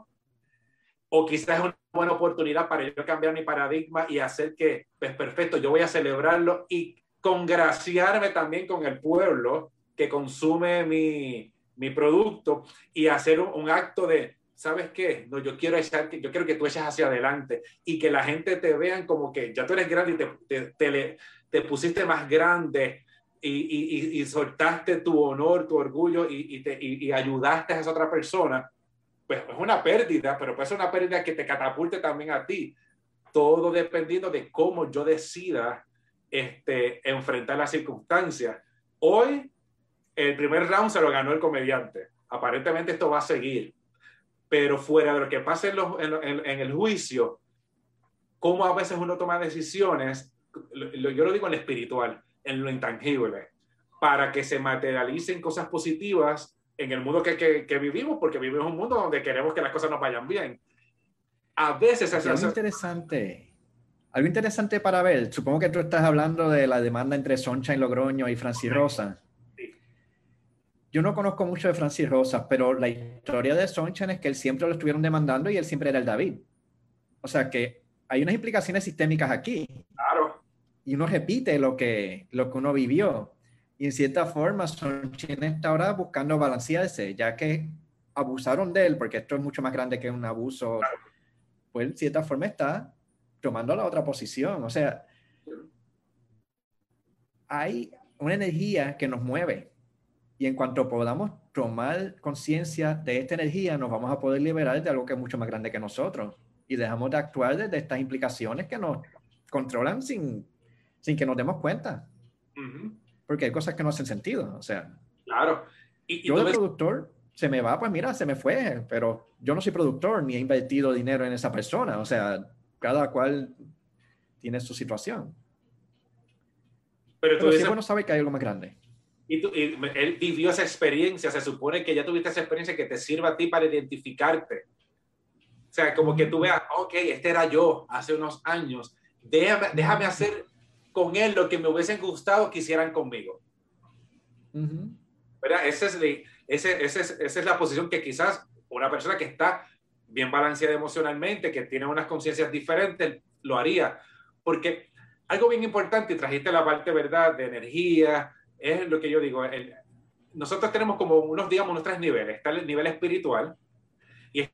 o quizás es una buena oportunidad para yo cambiar mi paradigma y hacer que, pues perfecto, yo voy a celebrarlo y congraciarme también con el pueblo que consume mi, mi producto y hacer un, acto de, ¿sabes qué? No, yo quiero, echar, yo quiero que tú eches hacia adelante y que la gente te vean como que ya tú eres grande y te, te, te, te pusiste más grande y, y, soltaste tu honor, tu orgullo y, te, y, ayudaste a esa otra persona, pues es una pérdida, pero puede ser una pérdida que te catapulte también a ti. Todo dependiendo de cómo yo decida este, enfrentar las circunstancias. Hoy, el primer round se lo ganó el comediante. Aparentemente esto va a seguir. Pero fuera de lo que pase en, en, en el juicio, cómo a veces uno toma decisiones, yo lo digo en espiritual, en lo intangible, para que se materialicen cosas positivas en el mundo que, que, vivimos, porque vivimos un mundo donde queremos que las cosas nos vayan bien. A veces es algo interesante. Algo interesante para ver. Supongo que tú estás hablando de la demanda entre Soncha y Logroño y Francis Rosa. Yo no conozco mucho de Francis Rosa, pero la historia de Sonchan es que él siempre lo estuvieron demandando y él siempre era el David. O sea que hay unas implicaciones sistémicas aquí. Claro y uno repite lo que, lo que uno vivió. Y en cierta forma, Sonchen está ahora buscando balancearse, ya que abusaron de él, porque esto es mucho más grande que un abuso, pues en cierta forma está tomando la otra posición. O sea, hay una energía que nos mueve. Y en cuanto podamos tomar conciencia de esta energía, nos vamos a poder liberar de algo que es mucho más grande que nosotros. Y dejamos de actuar desde estas implicaciones que nos controlan sin sin que nos demos cuenta. Porque hay cosas que no hacen sentido. O sea, claro. ¿Y, yo de productor se me va, pues mira, se me fue, pero yo no soy productor ni he invertido dinero en esa persona. O sea, cada cual tiene su situación. Pero, tú pero bueno saber que hay algo más grande. Y, él vivió esa experiencia, se supone que ya tuviste esa experiencia que te sirva a ti para identificarte. O sea, como que tú veas, ok, este era yo hace unos años, déjame, déjame hacer con él lo que me hubiesen gustado que hicieran conmigo. ¿Verdad? Esa es, ese, ese, esa es la posición que quizás una persona que está bien balanceada emocionalmente, que tiene unas conciencias diferentes, lo haría. Porque algo bien importante, y trajiste la parte, ¿verdad?, de energía, es lo que yo digo. nosotros tenemos como unos, digamos, unos tres niveles. Está el nivel espiritual y el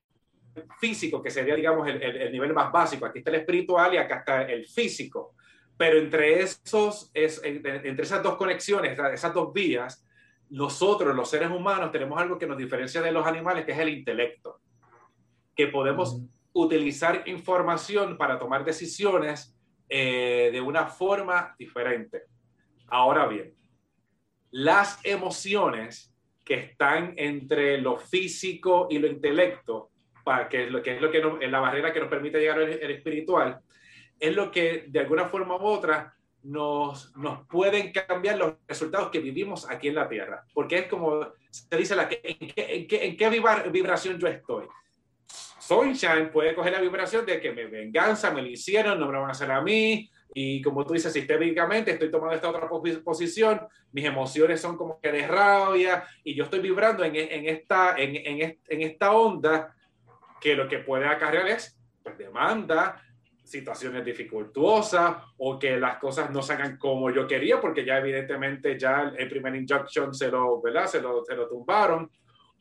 físico, que sería, digamos, el, el nivel más básico. Aquí está el espiritual y acá está el físico. Pero entre, esos, es, entre esas dos conexiones, esas dos vías, nosotros, los seres humanos, tenemos algo que nos diferencia de los animales, que es el intelecto. Que podemos utilizar información para tomar decisiones eh, de una forma diferente. Ahora bien, las emociones que están entre lo físico y lo intelecto, para que, lo que es lo que es la barrera que nos permite llegar al espiritual, es lo que de alguna forma u otra nos, nos pueden cambiar los resultados que vivimos aquí en la Tierra. Porque es como se dice, la, ¿en qué, en qué, en qué vibración yo estoy? Sunshine puede coger la vibración de que me venganza, me lo hicieron, no me lo van a hacer a mí. Y como tú dices, sistémicamente estoy tomando esta otra posición, mis emociones son como que de rabia y yo estoy vibrando en, en esta, en, en, en, esta onda que lo que puede acarrear es demanda, situaciones dificultuosas o que las cosas no salgan como yo quería porque ya evidentemente ya el primer injunction se lo, ¿verdad? Se lo, se lo tumbaron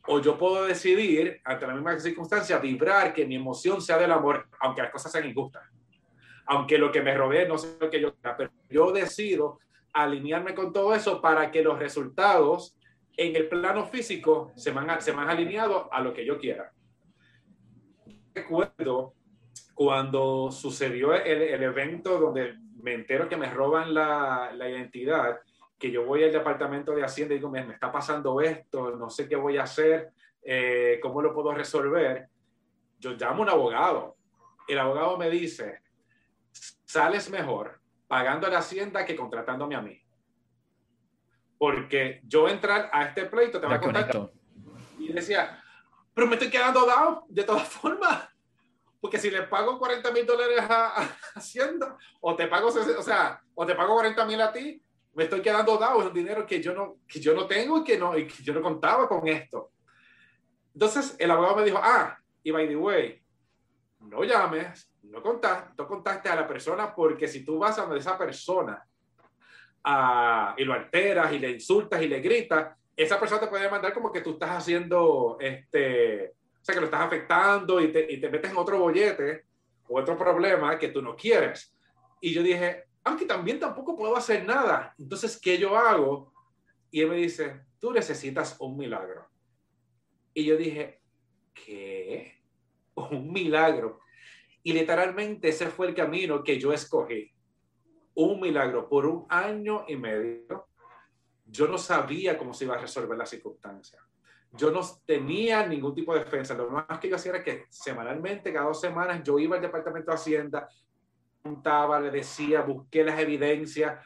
o yo puedo decidir, ante la misma circunstancia, vibrar que mi emoción sea del amor, aunque las cosas sean injustas. Aunque lo que me rodee no sea lo que yo quiera, pero yo decido alinearme con todo eso para que los resultados en el plano físico se van, se van alineados a lo que yo quiera. Recuerdo cuando sucedió el, el evento donde me entero que me roban la, la identidad, que yo voy al departamento de Hacienda y digo, me, está pasando esto, no sé qué voy a hacer, eh, cómo lo puedo resolver, yo llamo a un abogado. El abogado me dice, sales mejor pagando a la Hacienda que contratándome a mí. Porque yo entrar a este pleito te va a contar. Y decía, pero me estoy quedando dado de todas formas. Porque si le pago 40 mil dólares a, Hacienda, o te pago, o sea, o te pago 40 mil a ti, me estoy quedando dado, es un dinero que yo no, que yo no tengo y que, no, y que yo no contaba con esto. Entonces el abogado me dijo, ah, y by the way, no llames, no contactes, no contactes a la persona porque si tú vas a donde esa persona ah, y lo alteras y le insultas y le gritas, esa persona te puede mandar como que tú estás haciendo, este, sea, que lo estás afectando y te, y te metes en otro bollete o otro problema que tú no quieres. Y yo dije, aunque también tampoco puedo hacer nada. Entonces, ¿qué yo hago? Y él me dice, tú necesitas un milagro. Y yo dije, ¿qué? Un milagro. Y literalmente ese fue el camino que yo escogí. Un milagro. Por un año y medio, yo no sabía cómo se iba a resolver la circunstancia. Yo no tenía ningún tipo de defensa. Lo más que yo hacía era que semanalmente, cada dos semanas, yo iba al departamento de Hacienda, le decía, busqué las evidencias,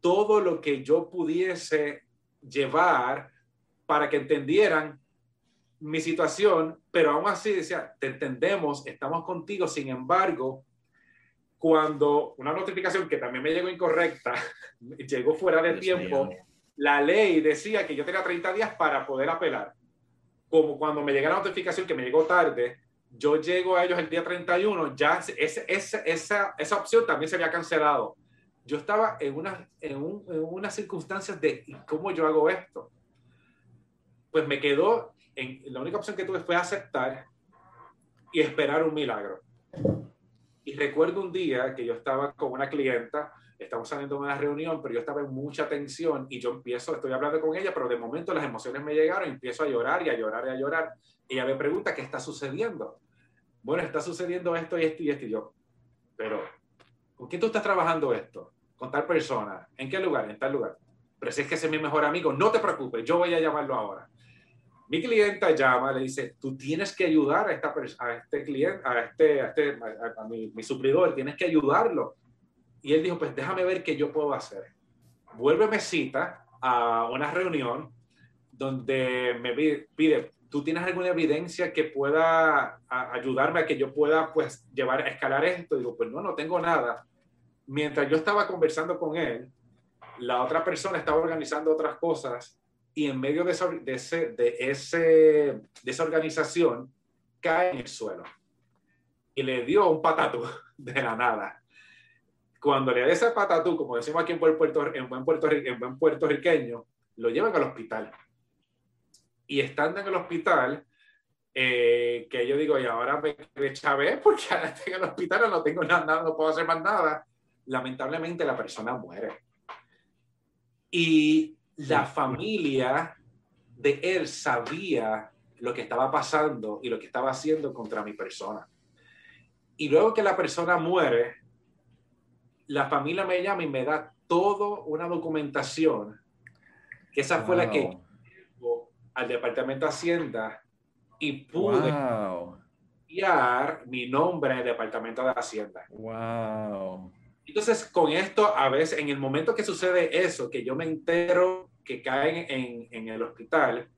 todo lo que yo pudiese llevar para que entendieran mi situación, pero aún así decía, te entendemos, estamos contigo, sin embargo, cuando una notificación que también me llegó incorrecta, llegó fuera de tiempo, la ley decía que yo tenía 30 días para poder apelar. Como cuando me llega la notificación que me llegó tarde, yo llego a ellos el día 31, ya esa, esa, esa opción también se había cancelado. Yo estaba en, una, en, un, en unas circunstancias de cómo yo hago esto. Pues me quedó, en, la única opción que tuve fue aceptar y esperar un milagro. Y recuerdo un día que yo estaba con una clienta, estamos saliendo de una reunión, pero yo estaba en mucha tensión y yo empiezo, estoy hablando con ella, pero de momento las emociones me llegaron y empiezo a llorar y a llorar y a llorar. Y ella me pregunta, ¿qué está sucediendo? Bueno, está sucediendo esto y esto y esto y yo. Pero, ¿con quién tú estás trabajando esto? Con tal persona. ¿En qué lugar? En tal lugar. Pero si es que es mi mejor amigo, no te preocupes, yo voy a llamarlo ahora. Mi clienta llama, le dice, tú tienes que ayudar a, esta a este cliente, a este, a, este, a, mi, mi suplidor, tienes que ayudarlo. Y él dijo, pues déjame ver qué yo puedo hacer. Vuélveme cita a una reunión donde me pide, ¿tú tienes alguna evidencia que pueda ayudarme a que yo pueda pues llevar a escalar esto? digo, pues no, no tengo nada. Mientras yo estaba conversando con él, la otra persona estaba organizando otras cosas y en medio de, de, ese, de, ese, de esa organización cae en el suelo y le dio un patato de la nada. Cuando le da ese patatú, como decimos aquí en, Puerto, en, buen, Puerto, en buen puertorriqueño, lo llevan al hospital y estando en el hospital, eh, que yo digo, y ahora me chave porque ahora estoy en el hospital, no tengo nada, no puedo hacer más nada. Lamentablemente la persona muere. Y la familia de él sabía lo que estaba pasando y lo que estaba haciendo contra mi persona. Y luego que la persona muere, la familia me llama y me da toda una documentación, que esa fue la que al Departamento de Hacienda y pude enviar mi nombre en el Departamento de Hacienda. Wow. Entonces, con esto, a veces, en el momento que sucede eso, que yo me entero que caen en, en el hospital,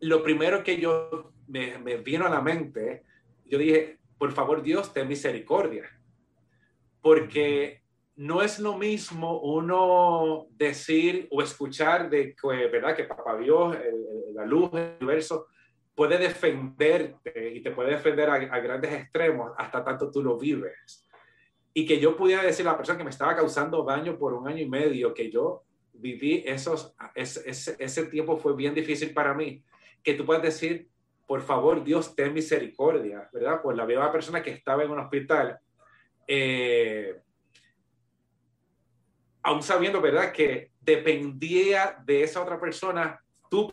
lo primero que yo me, me vino a la mente, yo dije, por favor Dios, ten misericordia. Porque no es lo mismo uno decir o escuchar de que, ¿verdad? que Papá Dios, la luz del universo, puede defenderte y te puede defender a, a, grandes extremos hasta tanto tú lo vives. Y que yo pudiera decir a la persona que me estaba causando daño por un año y medio, que yo viví esos, ese, ese, ese tiempo fue bien difícil para mí, que tú puedes decir, por favor, Dios, ten misericordia, ¿verdad? Por la viva persona que estaba en un hospital. Eh, aún sabiendo, ¿verdad?, que dependía de esa otra persona tú.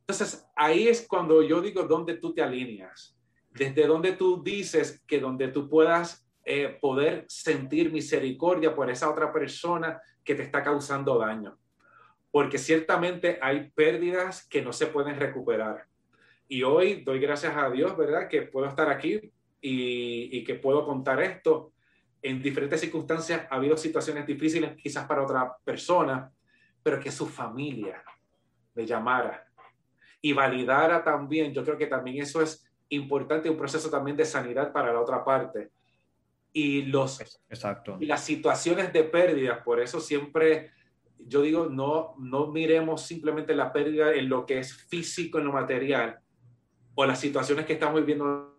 Entonces, ahí es cuando yo digo dónde tú te alineas, desde donde tú dices que donde tú puedas eh, poder sentir misericordia por esa otra persona que te está causando daño. Porque ciertamente hay pérdidas que no se pueden recuperar. Y hoy doy gracias a Dios, ¿verdad? Que puedo estar aquí y, y que puedo contar esto en diferentes circunstancias ha habido situaciones difíciles quizás para otra persona, pero que su familia le llamara y validara también. Yo creo que también eso es importante, un proceso también de sanidad para la otra parte. Y, los, Exacto. y las situaciones de pérdida, por eso siempre yo digo, no, no miremos simplemente la pérdida en lo que es físico, en lo material, o las situaciones que estamos viviendo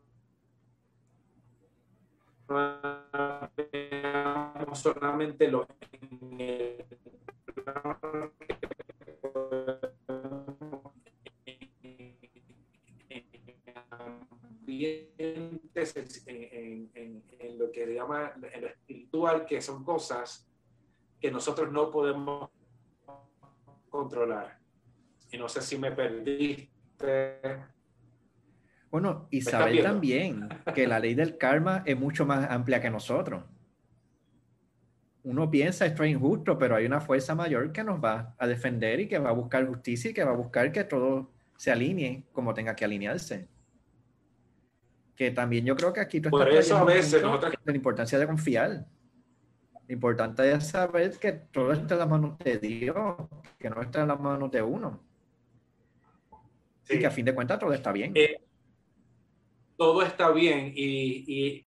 solamente lo en, en, en, lo que se llama en lo espiritual, que son cosas que nosotros no podemos controlar. Y no sé si me perdiste. Bueno, y saber también que la ley del karma es mucho más amplia que nosotros. Uno piensa esto es injusto, pero hay una fuerza mayor que nos va a defender y que va a buscar justicia y que va a buscar que todo se alinee como tenga que alinearse. Que también yo creo que aquí tú Por eso a veces nosotros... la importancia de confiar. Lo importante es saber que todo está en las manos de Dios, que no está en las manos de uno. Sí. Y que a fin de cuentas todo está bien. Eh, todo está bien y,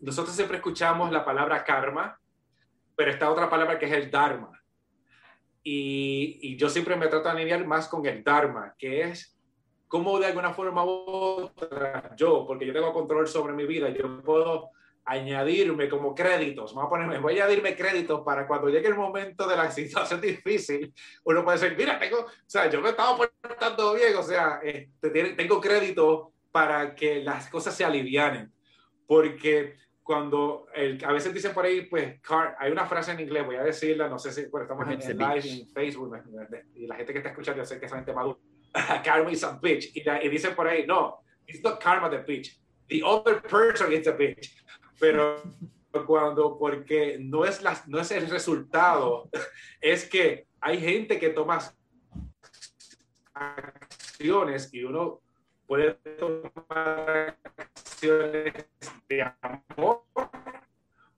nosotros siempre escuchamos la palabra karma, pero está otra palabra que es el dharma. Y, yo siempre me trato de alinear más con el dharma, que es cómo de alguna forma u otra yo, porque yo tengo control sobre mi vida, yo puedo añadirme como créditos, vamos a ponerme, voy a añadirme créditos para cuando llegue el momento de la situación difícil, uno puede decir, mira, tengo, o sea, yo me estaba portando bien, o sea, este, tengo crédito para que las cosas se alivianen. Porque cuando el, a veces dicen por ahí, pues, car, hay una frase en inglés, voy a decirla, no sé si pero estamos en, en live en Facebook y la gente que está escuchando, yo sé que es gente madura. karma is a bitch. Y, y, dicen por ahí, no, it's not karma the bitch. The other person is the bitch. Pero cuando, porque no es, la, no es el resultado, es que hay gente que toma acciones y uno puede tomar acciones de amor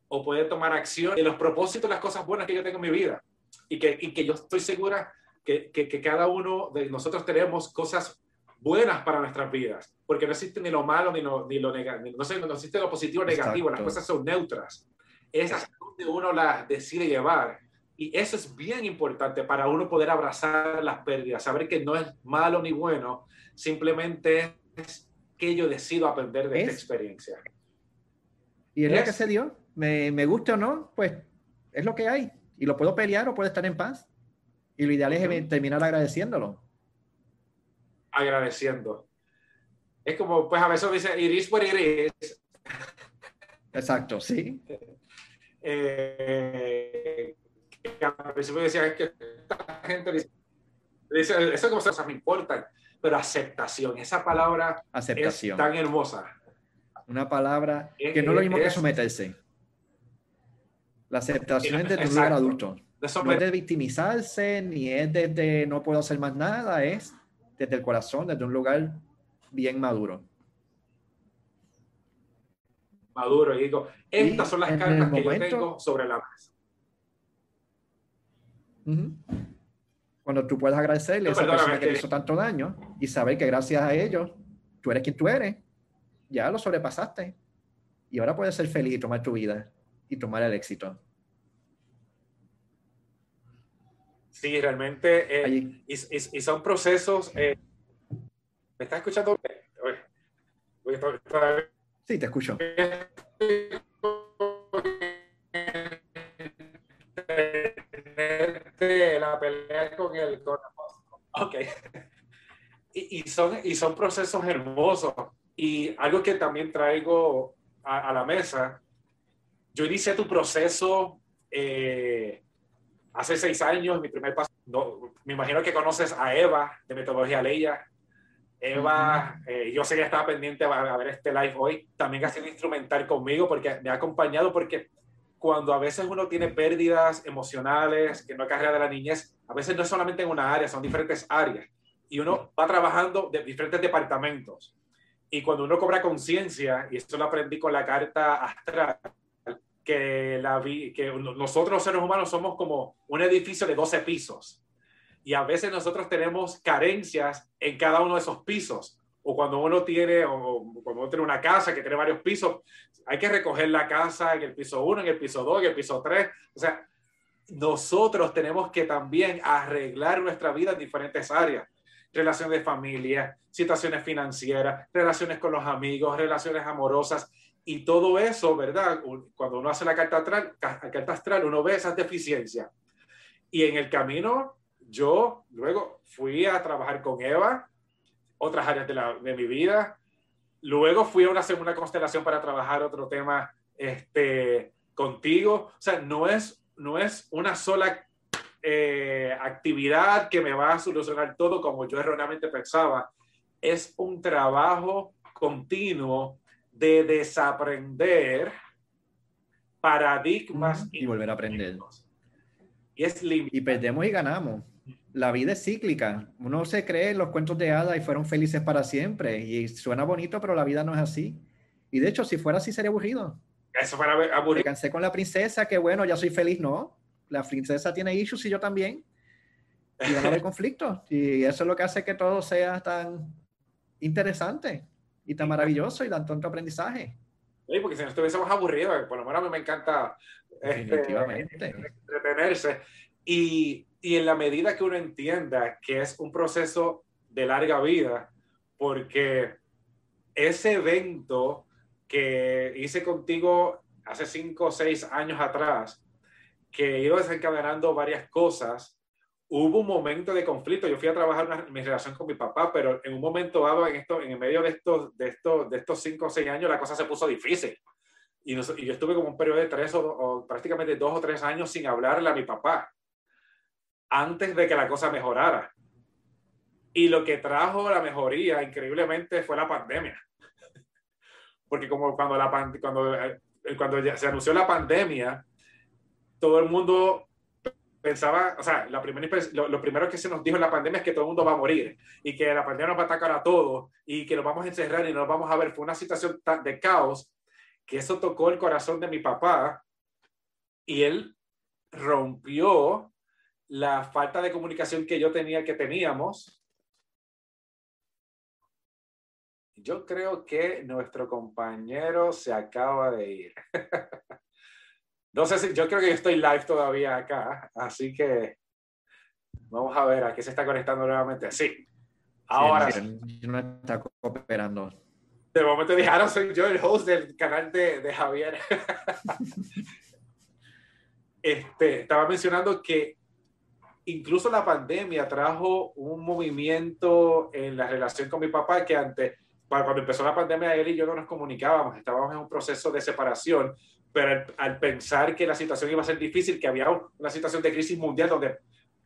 o puede tomar acción en los propósitos, las cosas buenas que yo tengo en mi vida. Y que, y que yo estoy segura que, que, que, cada uno de nosotros tenemos cosas buenas para nuestras vidas, porque no existe ni lo malo ni lo, ni lo negativo, no, no, existe lo positivo o negativo, las cosas son neutras. Esas donde uno las decide llevar. Y eso es bien importante para uno poder abrazar las pérdidas, saber que no es malo ni bueno, simplemente es que yo decido aprender de esta experiencia. Y es, lo que se dio. Me, me guste o no, pues es lo que hay. Y lo puedo pelear o puedo estar en paz. Y lo ideal es terminar agradeciéndolo. Agradeciendo. Es como, pues a veces dice, iris por iris. Exacto, sí. Eh, a veces me decía, es que esta gente dice, dice esas cosas me importan pero aceptación, esa palabra aceptación. es tan hermosa. Una palabra que no es lo mismo que someterse. La aceptación es desde un lugar adulto. no es de victimizarse, ni es desde no puedo hacer más nada, es desde el corazón, desde un lugar bien maduro. Maduro, y digo, estas son las cartas que yo tengo sobre la mesa. Cuando tú puedes agradecerle a esa persona que te hizo tanto daño y saber que gracias a ellos tú eres quien tú eres, ya lo sobrepasaste. Y ahora puedes ser feliz y tomar tu vida y tomar el éxito. Sí, realmente. Eh, y, son procesos. Eh, ¿Me estás escuchando? Sí, te escucho. La pelea con el Ok. Y, son, y son procesos hermosos. Y algo que también traigo a, la mesa, yo inicié tu proceso eh, hace seis años, mi primer paso. me imagino que conoces a Eva de Metodología Leia. Eva, eh, yo sé que estaba pendiente a, ver este live hoy. También ha sido instrumental conmigo porque me ha acompañado porque cuando a veces uno tiene pérdidas emocionales, que no es carrera de la niñez, a veces no es solamente en una área, son diferentes áreas. Y uno va trabajando de diferentes departamentos. Y cuando uno cobra conciencia, y esto lo aprendí con la carta astral, que, la vi, que nosotros los seres humanos somos como un edificio de 12 pisos. Y a veces nosotros tenemos carencias en cada uno de esos pisos. O cuando uno tiene, o cuando uno tiene una casa que tiene varios pisos, hay que recoger la casa en el piso 1, en el piso 2, en el piso 3. O sea, nosotros tenemos que también arreglar nuestra vida en diferentes áreas. Relaciones de familia, situaciones financieras, relaciones con los amigos, relaciones amorosas. Y todo eso, ¿verdad? Cuando uno hace la carta astral, carta astral uno ve esas deficiencias. Y en el camino, yo luego fui a trabajar con Eva, otras áreas de, la, de mi vida. Luego fui a una segunda constelación para trabajar otro tema este, contigo. O sea, no es, no es una sola eh, actividad que me va a solucionar todo como yo erróneamente pensaba. Es un trabajo continuo de desaprender paradigmas y volver a aprender. Y es Y perdemos y ganamos. La vida es cíclica. Uno se cree en los cuentos de hadas y fueron felices para siempre. Y suena bonito, pero la vida no es así. Y de hecho, si fuera así, sería aburrido. Eso fuera aburrido. Me cansé con la princesa, que bueno, ya soy feliz. No, la princesa tiene issues y yo también. Y van a haber conflictos. Y eso es lo que hace que todo sea tan interesante y tan maravilloso y tan tanto aprendizaje. Sí, porque si no estuviésemos aburridos, por lo menos a mí me encanta este, entretenerse. Y, y en la medida que uno entienda que es un proceso de larga vida, porque ese evento que hice contigo hace cinco o seis años atrás, que iba desencadenando varias cosas, hubo un momento de conflicto. Yo fui a trabajar en mi relación con mi papá, pero en un momento dado, en, esto, en medio de estos, de, estos, de estos cinco o seis años, la cosa se puso difícil. Y, yo estuve como un periodo de tres o, prácticamente dos o tres años sin hablarle a mi papá, antes de que la cosa mejorara. Y lo que trajo la mejoría, increíblemente, fue la pandemia. Porque como cuando, la, cuando, eh, cuando se anunció la pandemia, todo el mundo pensaba, o sea, la primera, lo, primero que se nos dijo en la pandemia es que todo el mundo va a morir y que la pandemia nos va a atacar a todos y que nos vamos a encerrar y nos vamos a ver. Fue una situación de caos que eso tocó el corazón de mi papá y él rompió la falta de comunicación que yo tenía, que teníamos. Yo creo que nuestro compañero se acaba de ir. No sé si, yo creo que yo estoy live todavía acá, así que vamos a ver a qué se está conectando nuevamente. Sí, ahora sí. No está cooperando. De momento dije, ahora soy yo el host del canal de, de Javier. este, estaba mencionando que incluso la pandemia trajo un movimiento en la relación con mi papá que antes, cuando empezó la pandemia, él y yo no nos comunicábamos, estábamos en un proceso de separación pero al, pensar que la situación iba a ser difícil, que había una situación de crisis mundial donde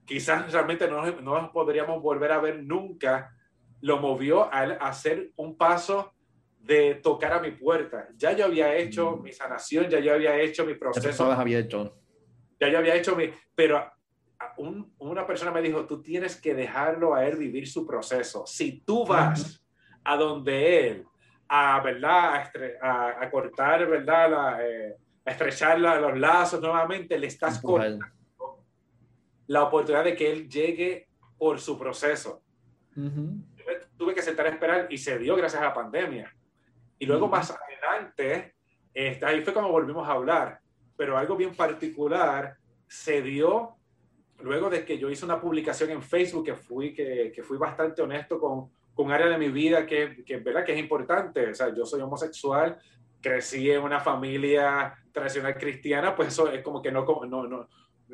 quizás realmente no, no nos podríamos volver a ver nunca, lo movió a, hacer un paso de tocar a mi puerta. Ya yo había hecho mm. mi sanación, ya yo había hecho mi proceso. Ya había hecho. Ya yo había hecho mi... Pero una persona me dijo, tú tienes que dejarlo a él vivir su proceso. Si tú vas a donde él a, ¿verdad? A, cortar, ¿verdad? La, eh, a estrechar los lazos nuevamente, le estás cortando la oportunidad de que él llegue por su proceso. Tuve que sentar a esperar y se dio gracias a la pandemia. Y luego más adelante, este, ahí fue cuando volvimos a hablar, pero algo bien particular se dio luego de que yo hice una publicación en Facebook que fui, que, que fui bastante honesto con, con área de mi vida que, que, ¿verdad? que es importante. O sea, yo soy homosexual, crecí en una familia tradicional cristiana, pues eso es como que no, no, no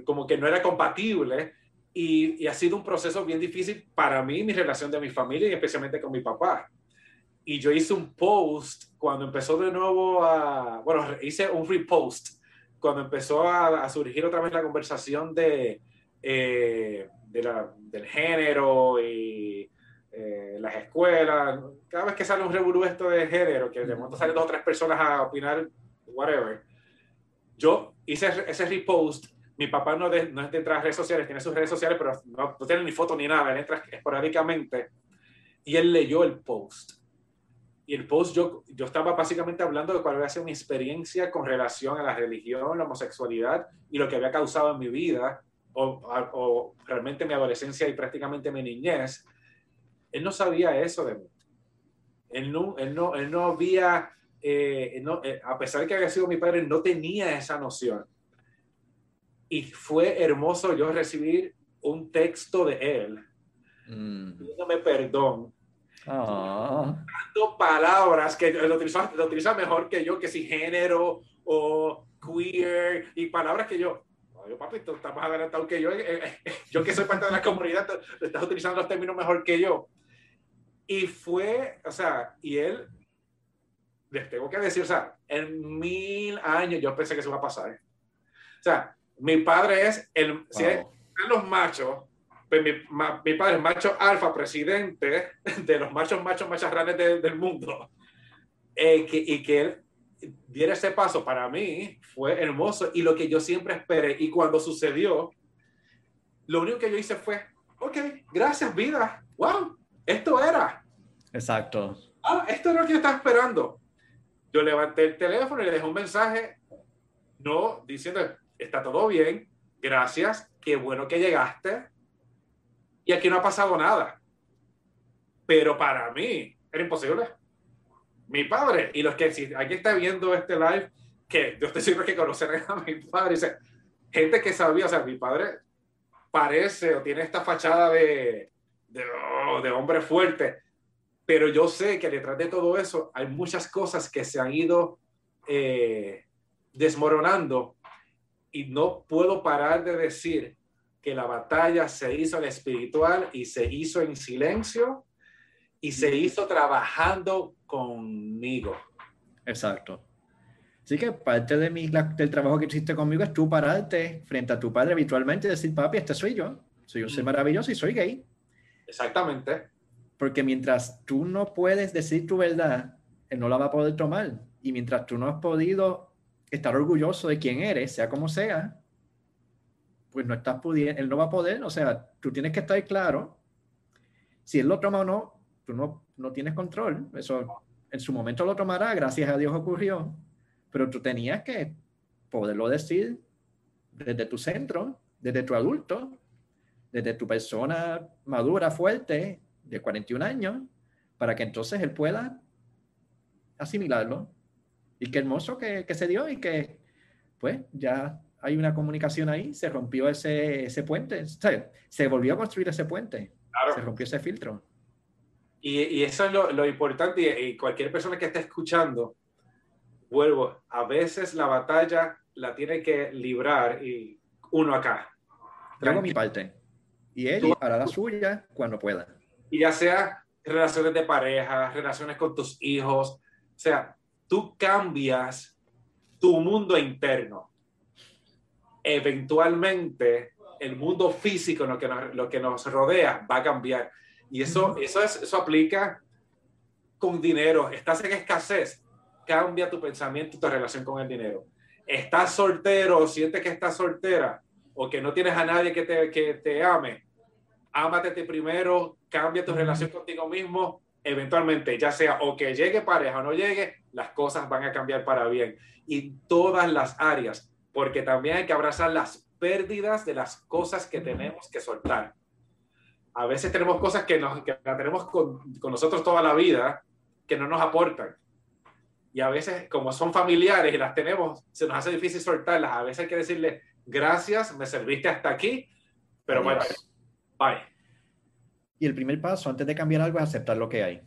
como que no era compatible. Y, y, ha sido un proceso bien difícil para mí, mi relación de mi familia y especialmente con mi papá. Y yo hice un post cuando empezó de nuevo a, bueno, hice un repost cuando empezó a, a surgir otra vez la conversación de, eh, de la, del género y eh, las escuelas. Cada vez que sale un revolú esto de género, que de momento salen dos o tres personas a opinar, whatever. Yo hice ese repost. Mi papá no, de, no es de a redes sociales, tiene sus redes sociales, pero no, no tiene ni foto ni nada. Él entra esporádicamente y él leyó el post. Y el post, yo, yo estaba básicamente hablando de cuál había sido mi experiencia con relación a la religión, la homosexualidad y lo que había causado en mi vida, o, o realmente mi adolescencia y prácticamente mi niñez él no sabía eso de mí. Él no, él no, él no había, eh, no, eh, a pesar de que había sido mi padre, no tenía esa noción. Y fue hermoso yo recibir un texto de él, mm. pidiéndome perdón, ah. dando palabras que lo utiliza, lo utiliza mejor que yo, que si género o queer, y palabras que yo, yo, papi, tú estás más adelantado que yo. Eh, yo que soy parte de la comunidad, estás utilizando los términos mejor que yo. Y fue, o sea, y él, les tengo que decir, o sea, en mil años yo pensé que eso iba a pasar. O sea, mi padre es el, si es, los machos, pues mi, mi, padre es macho alfa, presidente de los machos, machos, macharranes del mundo. Eh, que, y que él diera ese paso para mí fue hermoso y lo que yo siempre esperé. Y cuando sucedió, lo único que yo hice fue, ok, gracias vida, wow, esto era. Exacto. Ah, esto era lo que yo estaba esperando. Yo levanté el teléfono y le dejé un mensaje, no diciendo, está todo bien, gracias, qué bueno que llegaste. Y aquí no ha pasado nada. Pero para mí era imposible. Mi padre. Y los que si aquí está viendo este live, que yo estoy seguro que conocerán a mi padre, gente que sabía, o sea, mi padre parece o tiene esta fachada de, de, oh, de hombre fuerte, pero yo sé que detrás de todo eso hay muchas cosas que se han ido eh, desmoronando y no puedo parar de decir que la batalla se hizo en espiritual y se hizo en silencio y se hizo trabajando conmigo. Exacto. Así que parte de mi, del trabajo que hiciste conmigo es tú pararte frente a tu padre habitualmente y decir, papi, este soy yo, soy un ser maravilloso y soy gay. Exactamente. Porque mientras tú no puedes decir tu verdad, él no la va a poder tomar. Y mientras tú no has podido estar orgulloso de quién eres, sea como sea, pues no estás pudiendo, él no va a poder. O sea, tú tienes que estar claro. Si él lo toma o no, tú no, no tienes control. Eso en su momento lo tomará, gracias a Dios ocurrió. Pero tú tenías que poderlo decir desde tu centro, desde tu adulto, desde tu persona madura, fuerte, de 41 años para que entonces él pueda asimilarlo. Y qué hermoso que, que se dio y que pues ya hay una comunicación ahí, se rompió ese, ese puente, se volvió a construir ese puente, se rompió ese filtro. Y, y eso es lo, lo importante y, cualquier persona que esté escuchando, vuelvo, a veces la batalla la tiene que librar y uno acá. Hago mi parte y él hará la suya cuando pueda. Y ya sea relaciones de pareja, relaciones con tus hijos, o sea, tú cambias tu mundo interno. Eventualmente, el mundo físico, lo que nos, lo que nos rodea, va a cambiar. Y eso, eso, es, eso aplica con dinero. Estás en escasez, cambia tu pensamiento y tu relación con el dinero. Estás soltero, sientes que estás soltera o que no tienes a nadie que te, que te ame, ámate primero, cambia tu relación contigo mismo, eventualmente, ya sea o que llegue pareja o no llegue, las cosas van a cambiar para bien. Y todas las áreas, porque también hay que abrazar las pérdidas de las cosas que tenemos que soltar. A veces tenemos cosas que, nos, que la tenemos con, con nosotros toda la vida que no nos aportan. Y a veces, como son familiares y las tenemos, se nos hace difícil soltarlas. A veces hay que decirle, gracias, me serviste hasta aquí, pero bye, bye. Y el primer paso antes de cambiar algo es aceptar lo que hay.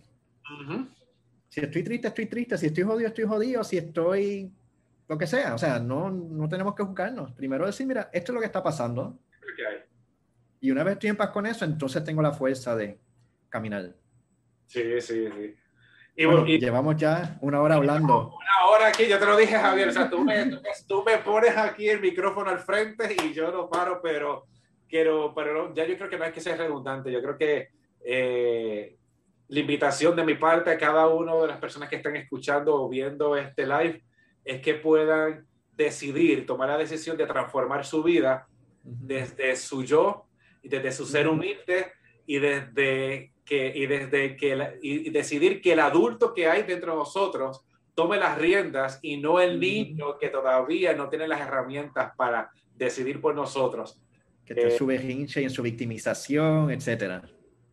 Si estoy triste, estoy triste. Si estoy jodido, estoy jodido. Si estoy lo que sea. O sea, no, no tenemos que juzgarnos. Primero decir, mira, esto es lo que está pasando. Y una vez estoy en paz con eso, entonces tengo la fuerza de caminar. Sí, sí, sí. Y, llevamos ya una hora hablando. Una hora aquí, yo te lo dije, Javier. O sea, tú me, tú me pones aquí el micrófono al frente y yo lo paro, pero quiero, pero ya yo creo que no hay que ser redundante. Yo creo que eh, la invitación de mi parte a cada una de las personas que están escuchando o viendo este live es que puedan decidir, tomar la decisión de transformar su vida desde su yo y desde su ser humilde y desde que, y desde que y decidir que el adulto que hay dentro de nosotros tome las riendas y no el niño que todavía no tiene las herramientas para decidir por nosotros. Que está en su berrinche y en su victimización, etcétera.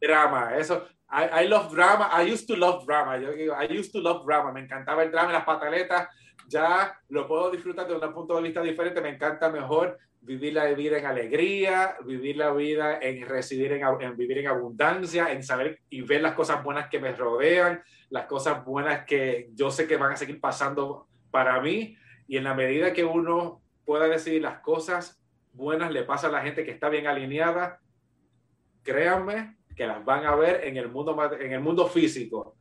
Drama, eso. I, I, love drama. I used to love drama. Yo digo, I used to love drama. Me encantaba el drama y las pataletas. Ya lo puedo disfrutar de un punto de vista diferente. Me encanta mejor vivir la vida en alegría, vivir la vida en residir en, vivir en abundancia, en saber y ver las cosas buenas que me rodean, las cosas buenas que yo sé que van a seguir pasando para mí. Y en la medida que uno pueda decidir las cosas buenas le pasa a la gente que está bien alineada, créanme que las van a ver en el mundo, en el mundo físico.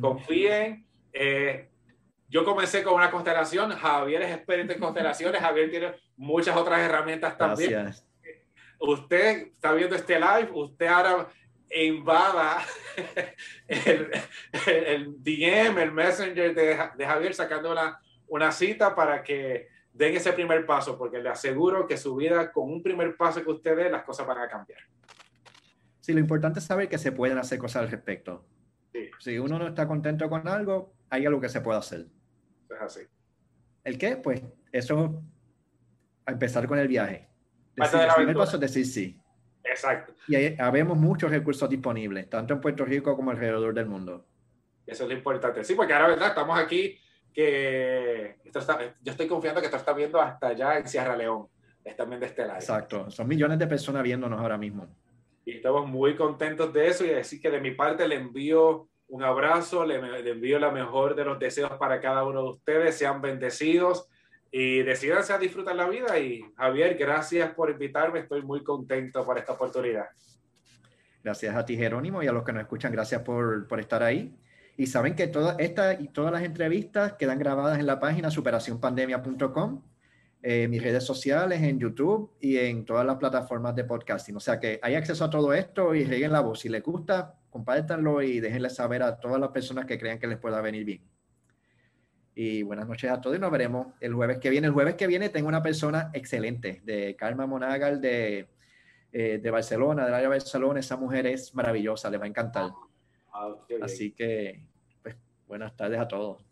Confíen. Eh, yo comencé con una constelación, Javier es experto en constelaciones, Javier tiene muchas otras herramientas también. Gracias. Usted está viendo este live, usted ahora invada el, el, DM, el Messenger de, de Javier sacando una, una cita para que den ese primer paso, porque le aseguro que su vida, con un primer paso que usted dé, las cosas van a cambiar. Sí, lo importante es saber que se pueden hacer cosas al respecto. Si uno no está contento con algo, hay algo que se puede hacer es así. ¿El qué? Pues eso, a empezar con el viaje. Decir, el primer paso es decir sí. Exacto. Y ahí habemos muchos recursos disponibles, tanto en Puerto Rico como alrededor del mundo. Eso es lo importante. Sí, porque ahora, ¿verdad? Estamos aquí que yo estoy confiando que esto está viendo hasta allá en Sierra León. Es también de este lado. Exacto. Son millones de personas viéndonos ahora mismo. Y estamos muy contentos de eso y decir que de mi parte le envío un abrazo, le, envío la mejor de los deseos para cada uno de ustedes, sean bendecidos y decidanse a disfrutar la vida. Y Javier, gracias por invitarme, estoy muy contento por esta oportunidad. Gracias a ti, Jerónimo, y a los que nos escuchan, gracias por, por estar ahí. Y saben que toda esta y todas las entrevistas quedan grabadas en la página superacionpandemia.com, eh, mis redes sociales, en YouTube y en todas las plataformas de podcasting. O sea que hay acceso a todo esto y reguen la voz. Si les gusta, compártanlo y déjenle saber a todas las personas que crean que les pueda venir bien. Y buenas noches a todos y nos veremos el jueves que viene. El jueves que viene tengo una persona excelente de Karma Monagal de, eh, de Barcelona, del área de Barcelona. Esa mujer es maravillosa, le va a encantar. Ah, Así que, pues, buenas tardes a todos.